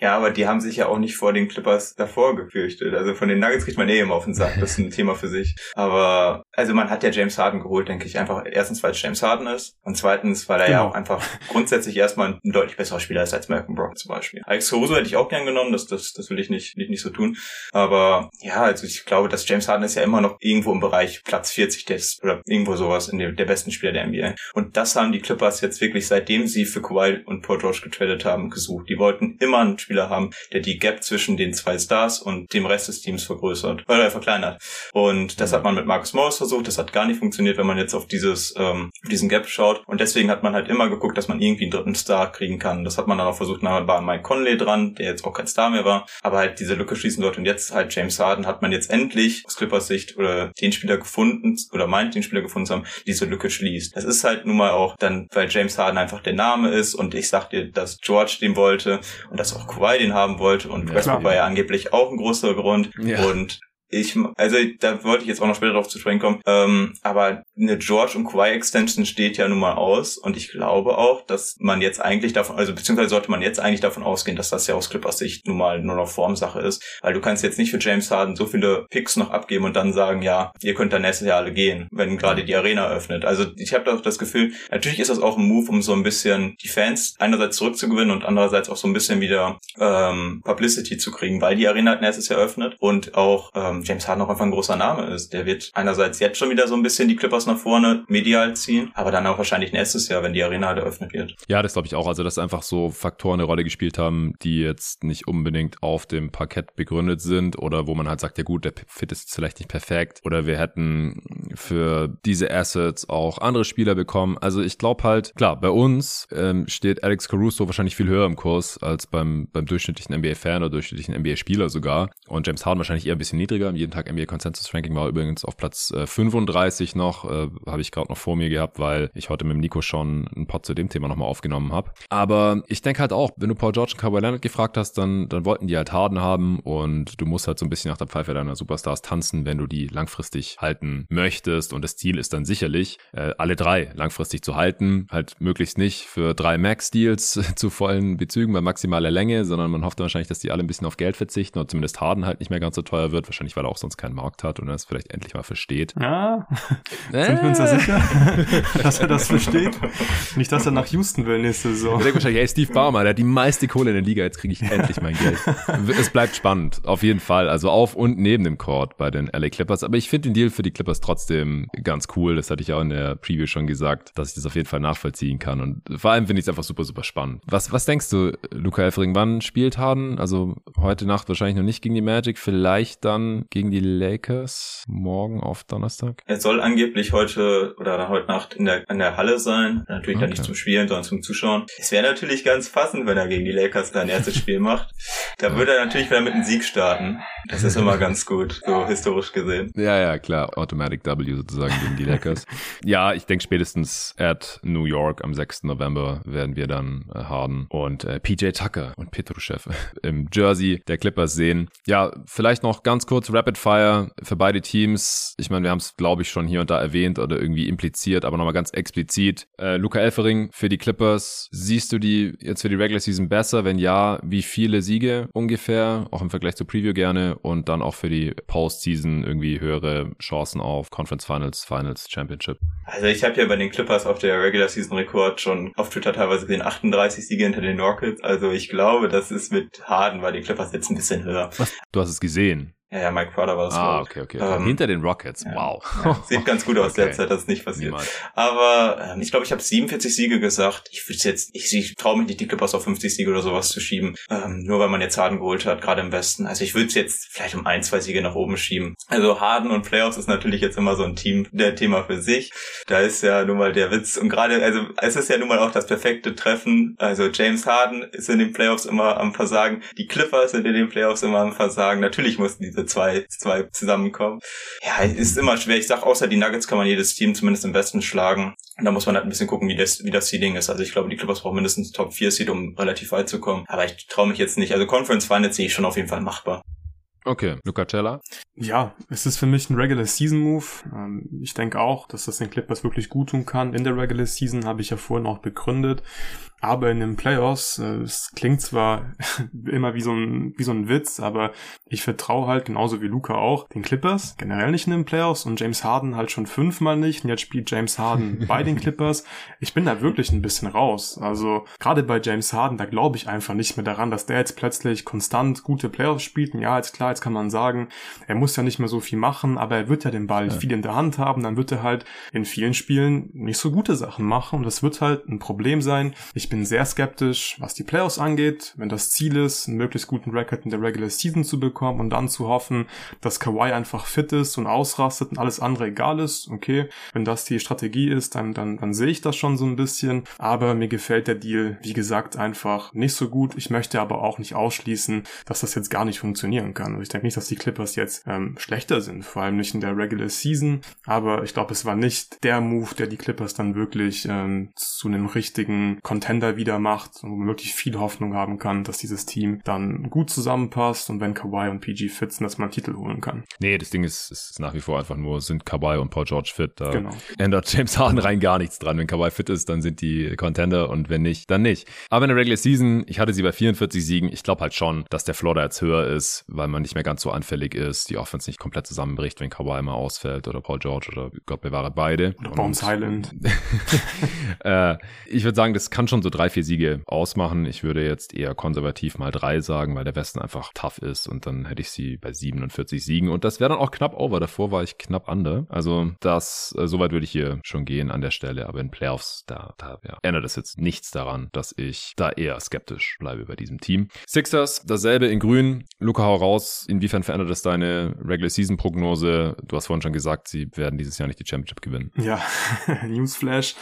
Ja, aber die haben sich ja auch nicht vor den Clippers davor gefürchtet. Also von den Nuggets kriegt man eh immer auf den Sack. Das ist ein Thema für sich. Aber also man hat ja James Harden geholt, denke ich, einfach erstens, weil es James Harden ist und zweitens, weil er genau. ja auch einfach grundsätzlich erstmal ein deutlich besserer Spieler ist als Malcolm Brock zum Beispiel. Alex Caruso hätte ich auch gern genommen, das, das, das will ich nicht, nicht, nicht so tun. Aber ja, also ich glaube, dass James Harden ist ja immer noch irgendwo im Bereich Platz 40 des, oder irgendwo sowas in dem, der besten Spieler der NBA. Und das haben die Clippers jetzt wirklich, seitdem sie für Kawhi und Paul George getradet haben, gesucht. Die wollten immer einen Spieler haben, der die Gap zwischen den zwei Stars und dem Rest des Teams vergrößert oder verkleinert. Und das hat man mit Marcus Morris versucht, das hat gar nicht funktioniert, wenn man jetzt auf dieses ähm, diesen Gap schaut. Und deswegen hat man halt immer geguckt, dass man irgendwie einen dritten Star kriegen kann. Das hat man dann auch versucht, da war Mike Conley dran, der jetzt auch kein Star mehr war, aber halt diese Lücke schließen dort. Und jetzt halt James Harden hat man jetzt endlich aus Clippers Sicht oder den Spieler gefunden oder meint den Spieler gefunden zu haben, diese Lücke schließt. Das ist halt nun mal auch dann, weil James Harden einfach der Name ist und ich sag dir, dass George den wollte und dass auch Kawhi den haben wollte und ja, Westbrook war ja angeblich auch ein großer Grund ja. und ich, also da wollte ich jetzt auch noch später drauf zu sprechen kommen, ähm, aber eine George und Kawhi Extension steht ja nun mal aus und ich glaube auch, dass man jetzt eigentlich davon, also beziehungsweise sollte man jetzt eigentlich davon ausgehen, dass das ja aus Clippers Sicht nun mal nur noch Formsache ist, weil du kannst jetzt nicht für James Harden so viele Picks noch abgeben und dann sagen, ja, ihr könnt dann nächstes Jahr alle gehen, wenn gerade die Arena öffnet. Also ich habe doch das Gefühl, natürlich ist das auch ein Move, um so ein bisschen die Fans einerseits zurückzugewinnen und andererseits auch so ein bisschen wieder ähm, Publicity zu kriegen, weil die Arena halt nächstes Jahr öffnet und auch ähm, James Harden auch einfach ein großer Name ist. Der wird einerseits jetzt schon wieder so ein bisschen die Clippers nach vorne medial ziehen, aber dann auch wahrscheinlich nächstes Jahr, wenn die Arena halt eröffnet wird. Ja, das glaube ich auch. Also, dass einfach so Faktoren eine Rolle gespielt haben, die jetzt nicht unbedingt auf dem Parkett begründet sind oder wo man halt sagt, ja gut, der Fit ist vielleicht nicht perfekt oder wir hätten für diese Assets auch andere Spieler bekommen. Also ich glaube halt, klar, bei uns ähm, steht Alex Caruso wahrscheinlich viel höher im Kurs als beim, beim durchschnittlichen NBA-Fan oder durchschnittlichen NBA-Spieler sogar und James Harden wahrscheinlich eher ein bisschen niedriger im jeden Tag NBA Consensus Ranking war übrigens auf Platz äh, 35 noch, äh, habe ich gerade noch vor mir gehabt, weil ich heute mit dem Nico schon ein Pod zu dem Thema nochmal aufgenommen habe. Aber ich denke halt auch, wenn du Paul George und Kawhi Leonard gefragt hast, dann, dann wollten die halt Harden haben und du musst halt so ein bisschen nach der Pfeife deiner Superstars tanzen, wenn du die langfristig halten möchtest und das Ziel ist dann sicherlich, äh, alle drei langfristig zu halten, halt möglichst nicht für drei Max-Deals zu vollen Bezügen bei maximaler Länge, sondern man hofft dann wahrscheinlich, dass die alle ein bisschen auf Geld verzichten oder zumindest Harden halt nicht mehr ganz so teuer wird, wahrscheinlich weil er auch sonst keinen Markt hat und er es vielleicht endlich mal versteht. Ja. sind wir uns da sicher, dass er das versteht? Nicht, dass er nach Houston will nächste Saison. Er denkt wahrscheinlich, hey, Steve Baumer, der hat die meiste Kohle in der Liga, jetzt kriege ich endlich mein Geld. es bleibt spannend, auf jeden Fall. Also auf und neben dem Court bei den LA Clippers. Aber ich finde den Deal für die Clippers trotzdem ganz cool. Das hatte ich auch in der Preview schon gesagt, dass ich das auf jeden Fall nachvollziehen kann. Und vor allem finde ich es einfach super, super spannend. Was, was denkst du, Luca Elfring, wann spielt Harden? Also heute Nacht wahrscheinlich noch nicht gegen die Magic, vielleicht dann gegen die Lakers morgen auf Donnerstag? Er soll angeblich heute oder heute Nacht in der, in der Halle sein. Natürlich okay. dann nicht zum Spielen, sondern zum Zuschauen. Es wäre natürlich ganz passend, wenn er gegen die Lakers sein erstes Spiel macht. Da würde er natürlich wieder mit einem Sieg starten. Das ist immer ganz gut, so historisch gesehen. Ja, ja, klar. Automatic W sozusagen gegen die Lakers. ja, ich denke spätestens at New York am 6. November werden wir dann äh, Harden und äh, PJ Tucker und Petruschew im Jersey der Clippers sehen. Ja, vielleicht noch ganz kurz Rapid Fire für beide Teams. Ich meine, wir haben es, glaube ich, schon hier und da erwähnt oder irgendwie impliziert, aber nochmal ganz explizit. Äh, Luca Elfering für die Clippers. Siehst du die jetzt für die Regular Season besser? Wenn ja, wie viele Siege ungefähr? Auch im Vergleich zur Preview gerne. Und dann auch für die Postseason irgendwie höhere Chancen auf Conference Finals, Finals, Championship. Also ich habe ja bei den Clippers auf der Regular Season Rekord schon auf Twitter teilweise gesehen, 38 Siege hinter den Rockets. Also ich glaube, das ist mit Harden bei den Clippers jetzt ein bisschen höher. Was? Du hast es gesehen. Ja, ja, Mike Crowder war das Ah, okay, okay. Ähm, Hinter den Rockets, ja, wow. Ja, sieht ganz gut aus okay. derzeit, das ist nicht passiert. Niemals. Aber ähm, ich glaube, ich habe 47 Siege gesagt. Ich würde jetzt, ich, ich traue mich nicht, die Clippers auf 50 Siege oder sowas zu schieben. Ähm, nur weil man jetzt Harden geholt hat, gerade im Westen. Also ich würde es jetzt vielleicht um ein, zwei Siege nach oben schieben. Also Harden und Playoffs ist natürlich jetzt immer so ein Team, der Thema für sich. Da ist ja nun mal der Witz. Und gerade, also es ist ja nun mal auch das perfekte Treffen. Also James Harden ist in den Playoffs immer am Versagen. Die Clippers sind in den Playoffs immer am Versagen. Natürlich mussten diese zwei, zwei zusammenkommen. Ja, ist immer schwer. Ich sag, außer die Nuggets kann man jedes Team zumindest im Westen schlagen. Und da muss man halt ein bisschen gucken, wie das, wie das Seeding ist. Also ich glaube, die Clippers brauchen mindestens Top 4 Seed, um relativ weit zu kommen. Aber ich traue mich jetzt nicht. Also Conference Finals sehe ich schon auf jeden Fall machbar. Okay, Luca Cella. Ja, es ist für mich ein Regular Season Move. Ähm, ich denke auch, dass das den Clippers wirklich gut tun kann. In der Regular Season habe ich ja vorhin auch begründet. Aber in den Playoffs, äh, es klingt zwar immer wie so ein, wie so ein Witz, aber ich vertraue halt genauso wie Luca auch den Clippers, generell nicht in den Playoffs und James Harden halt schon fünfmal nicht und jetzt spielt James Harden bei den Clippers. Ich bin da wirklich ein bisschen raus. Also gerade bei James Harden, da glaube ich einfach nicht mehr daran, dass der jetzt plötzlich konstant gute Playoffs spielt. Und ja, jetzt klar, Jetzt kann man sagen, er muss ja nicht mehr so viel machen, aber er wird ja den Ball ja. viel in der Hand haben, dann wird er halt in vielen Spielen nicht so gute Sachen machen und das wird halt ein Problem sein. Ich bin sehr skeptisch, was die Playoffs angeht, wenn das Ziel ist, einen möglichst guten Record in der Regular Season zu bekommen und dann zu hoffen, dass Kawhi einfach fit ist und ausrastet und alles andere egal ist. Okay, wenn das die Strategie ist, dann, dann, dann sehe ich das schon so ein bisschen, aber mir gefällt der Deal, wie gesagt, einfach nicht so gut. Ich möchte aber auch nicht ausschließen, dass das jetzt gar nicht funktionieren kann. Also ich denke nicht, dass die Clippers jetzt ähm, schlechter sind, vor allem nicht in der Regular Season, aber ich glaube, es war nicht der Move, der die Clippers dann wirklich ähm, zu einem richtigen Contender wieder macht und wo man wirklich viel Hoffnung haben kann, dass dieses Team dann gut zusammenpasst und wenn Kawhi und PG fit sind, dass man einen Titel holen kann. Nee, das Ding ist, ist nach wie vor einfach nur, sind Kawhi und Paul George fit. Da genau. ändert James Harden rein gar nichts dran. Wenn Kawhi fit ist, dann sind die Contender und wenn nicht, dann nicht. Aber in der Regular Season, ich hatte sie bei 44 Siegen. Ich glaube halt schon, dass der Floor da jetzt höher ist, weil man nicht mehr ganz so anfällig ist, die Offense nicht komplett zusammenbricht, wenn Kawhi mal ausfällt oder Paul George oder Gott bewahre beide. Oder Bones Highland. äh, ich würde sagen, das kann schon so drei, vier Siege ausmachen. Ich würde jetzt eher konservativ mal drei sagen, weil der Westen einfach tough ist und dann hätte ich sie bei 47 Siegen und das wäre dann auch knapp over. Davor war ich knapp under. Also das, äh, soweit würde ich hier schon gehen an der Stelle, aber in Playoffs, da, da ja, ändert es jetzt nichts daran, dass ich da eher skeptisch bleibe bei diesem Team. Sixers, dasselbe in grün. Luca, hau raus. Inwiefern verändert es deine Regular Season Prognose? Du hast vorhin schon gesagt, sie werden dieses Jahr nicht die Championship gewinnen. Ja, Newsflash.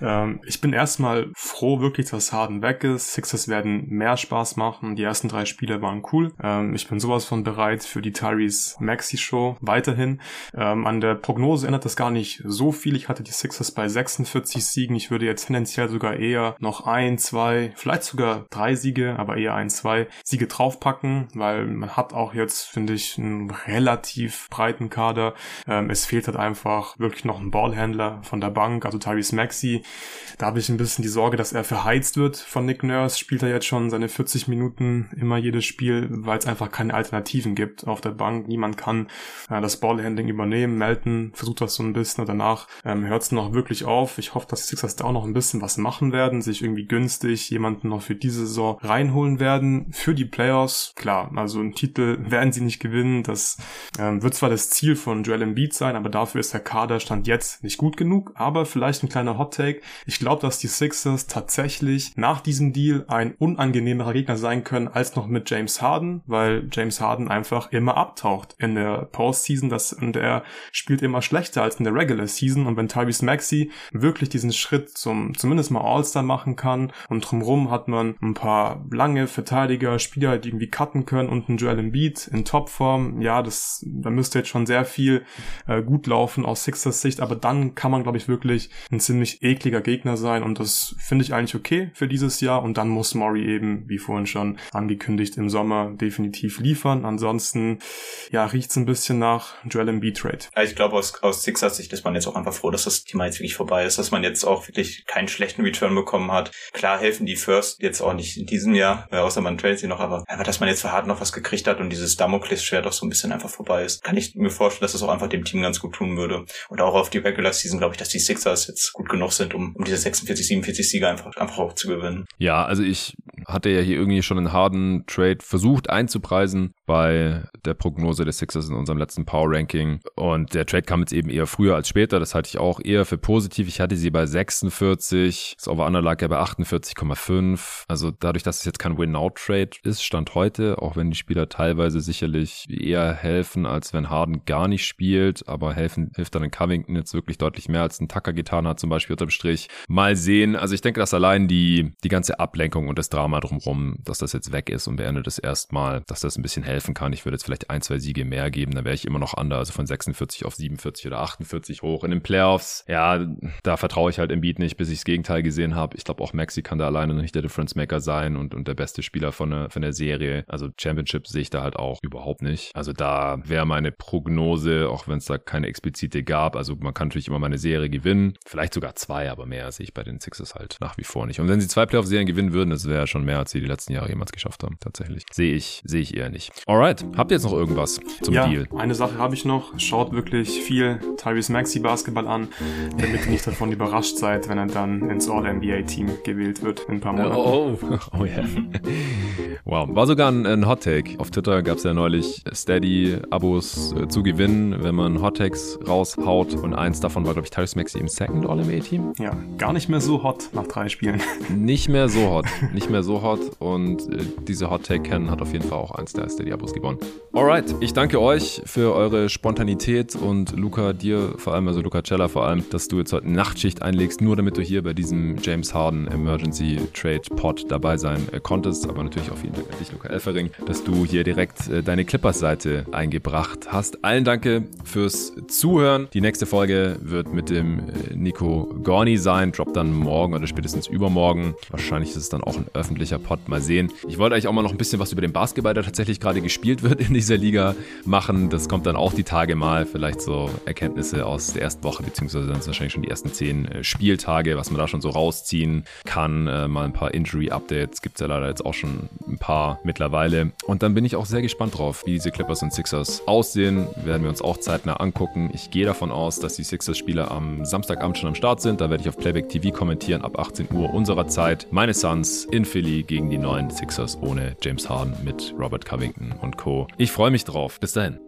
Ähm, ich bin erstmal froh wirklich, dass Harden weg ist. Sixers werden mehr Spaß machen. Die ersten drei Spiele waren cool. Ähm, ich bin sowas von bereit für die Tyrese Maxi Show weiterhin. Ähm, an der Prognose ändert das gar nicht so viel. Ich hatte die Sixers bei 46 Siegen. Ich würde jetzt tendenziell sogar eher noch ein, zwei, vielleicht sogar drei Siege, aber eher ein, zwei Siege draufpacken, weil man hat auch jetzt, finde ich, einen relativ breiten Kader. Ähm, es fehlt halt einfach wirklich noch ein Ballhändler von der Bank, also Tyrese Maxi. Da habe ich ein bisschen die Sorge, dass er verheizt wird von Nick Nurse. Spielt er jetzt schon seine 40 Minuten immer jedes Spiel, weil es einfach keine Alternativen gibt auf der Bank. Niemand kann äh, das Ballhandling übernehmen. Melton versucht das so ein bisschen und danach ähm, hört es noch wirklich auf. Ich hoffe, dass die Sixers da auch noch ein bisschen was machen werden, sich irgendwie günstig jemanden noch für diese Saison reinholen werden. Für die Playoffs, klar, also einen Titel werden sie nicht gewinnen. Das ähm, wird zwar das Ziel von Joel Embiid sein, aber dafür ist der Kaderstand jetzt nicht gut genug. Aber vielleicht ein kleiner Hot Take. Ich glaube, dass die Sixers tatsächlich nach diesem Deal ein unangenehmerer Gegner sein können als noch mit James Harden, weil James Harden einfach immer abtaucht in der Postseason. Das, und er spielt immer schlechter als in der Regular Season. Und wenn Tyrese Maxey wirklich diesen Schritt zum zumindest mal All-Star machen kann und drumherum hat man ein paar lange Verteidiger, Spieler, die irgendwie cutten können und ein Joel Embiid in Topform. Ja, das, da müsste jetzt schon sehr viel äh, gut laufen aus Sixers Sicht, aber dann kann man, glaube ich, wirklich ein ziemlich ekliger Gegner sein und das finde ich eigentlich okay für dieses Jahr und dann muss Murray eben, wie vorhin schon angekündigt, im Sommer definitiv liefern. Ansonsten, ja, riecht's ein bisschen nach Joel Embiid Trade. Ich glaube, aus, aus Sixers Sicht ist man jetzt auch einfach froh, dass das Thema jetzt wirklich vorbei ist, dass man jetzt auch wirklich keinen schlechten Return bekommen hat. Klar helfen die First jetzt auch nicht in diesem Jahr, außer man tradet sie noch, aber einfach, dass man jetzt für Hart noch was gekriegt hat und dieses Damoklesschwert auch so ein bisschen einfach vorbei ist, kann ich mir vorstellen, dass das auch einfach dem Team ganz gut tun würde. Und auch auf die Regular Season glaube ich, dass die Sixers jetzt gut genug sind, um, um diese 46, 47 Sieger einfach, einfach auch zu gewinnen. Ja, also ich hatte ja hier irgendwie schon einen harten Trade versucht einzupreisen bei der Prognose des Sixers in unserem letzten Power Ranking. Und der Trade kam jetzt eben eher früher als später. Das halte ich auch eher für positiv. Ich hatte sie bei 46. Das Over-Under lag ja bei 48,5. Also dadurch, dass es jetzt kein Win-Now-Trade ist, stand heute, auch wenn die Spieler teilweise sicherlich eher helfen, als wenn Harden gar nicht spielt. Aber helfen hilft dann in Covington jetzt wirklich deutlich mehr, als ein Tucker getan hat, zum Beispiel unterm Strich. Mal sehen. Also ich denke, dass allein die, die ganze Ablenkung und das Drama drumherum, dass das jetzt weg ist und beendet es erstmal, dass das ein bisschen helfen kann. Ich würde jetzt vielleicht ein, zwei Siege mehr geben, dann wäre ich immer noch under, also von 46 auf 47 oder 48 hoch. In den Playoffs, ja, da vertraue ich halt im Beat nicht, bis ich das Gegenteil gesehen habe. Ich glaube auch Maxi kann da alleine noch nicht der Difference Maker sein und, und der beste Spieler von der, von der Serie. Also Championship sehe ich da halt auch überhaupt nicht. Also da wäre meine Prognose, auch wenn es da keine explizite gab, also man kann natürlich immer mal eine Serie gewinnen, vielleicht sogar zwei, aber mehr sehe ich bei den Sixers halt nach wie vor nicht. Und wenn sie zwei Playoff-Serien gewinnen würden, das wäre schon mehr, als sie die letzten Jahre jemals geschafft haben, tatsächlich. Sehe ich, sehe ich eher nicht. Alright, habt ihr jetzt noch irgendwas zum ja, Deal? eine Sache habe ich noch. Schaut wirklich viel Tyrese Maxi Basketball an, damit ihr nicht davon überrascht seid, wenn er dann ins All-NBA-Team gewählt wird in ein paar Monaten. Oh, oh, oh yeah. Wow, war sogar ein, ein Hot Take. Auf Twitter gab es ja neulich Steady-Abos äh, zu gewinnen, wenn man Hot Takes raushaut. Und eins davon war, glaube ich, Tyrese Maxi im Second All-NBA-Team. Ja, gar nicht mehr so hot nach drei Spielen. Nicht mehr so hot. Nicht mehr so hot. Und äh, diese Hot Take Ken hat auf jeden Fall auch eins der Steady-Abos gewonnen. Alright, ich danke euch für eure Spontanität und Luca, dir vor allem, also Luca Cella vor allem, dass du jetzt heute Nachtschicht einlegst, nur damit du hier bei diesem James Harden Emergency Trade Pod dabei sein äh, konntest. Aber natürlich auch vielen Dank an dich, Luca Elfering, dass du hier direkt äh, deine Clippers-Seite eingebracht hast. Allen danke fürs Zuhören. Die nächste Folge wird mit dem Nico Gorni sein, droppt dann morgen oder spätestens übermorgen. Wahrscheinlich ist es dann auch ein öffentlicher Pod. Mal sehen. Ich wollte eigentlich auch mal noch ein bisschen was über den Basketball, der tatsächlich gerade gespielt wird in dieser Liga, machen. Das kommt dann auch die Tage mal. Vielleicht so Erkenntnisse aus der ersten Woche, beziehungsweise dann sind es wahrscheinlich schon die ersten zehn Spieltage, was man da schon so rausziehen kann. mal ein paar Injury-Updates gibt es ja leider jetzt auch schon ein paar mittlerweile. Und dann bin ich auch sehr gespannt drauf, wie diese Clippers und Sixers aussehen. Werden wir uns auch zeitnah angucken. Ich gehe davon aus, dass die Sixers-Spieler am Samstagabend schon am Start sind. Da werde ich auf Playback TV kommentieren ab 18 Uhr unserer Zeit. Meine Suns in Philly gegen die neuen Sixers ohne James Harden mit Robert Covington und Co. Ich freue mich drauf. Bis dahin.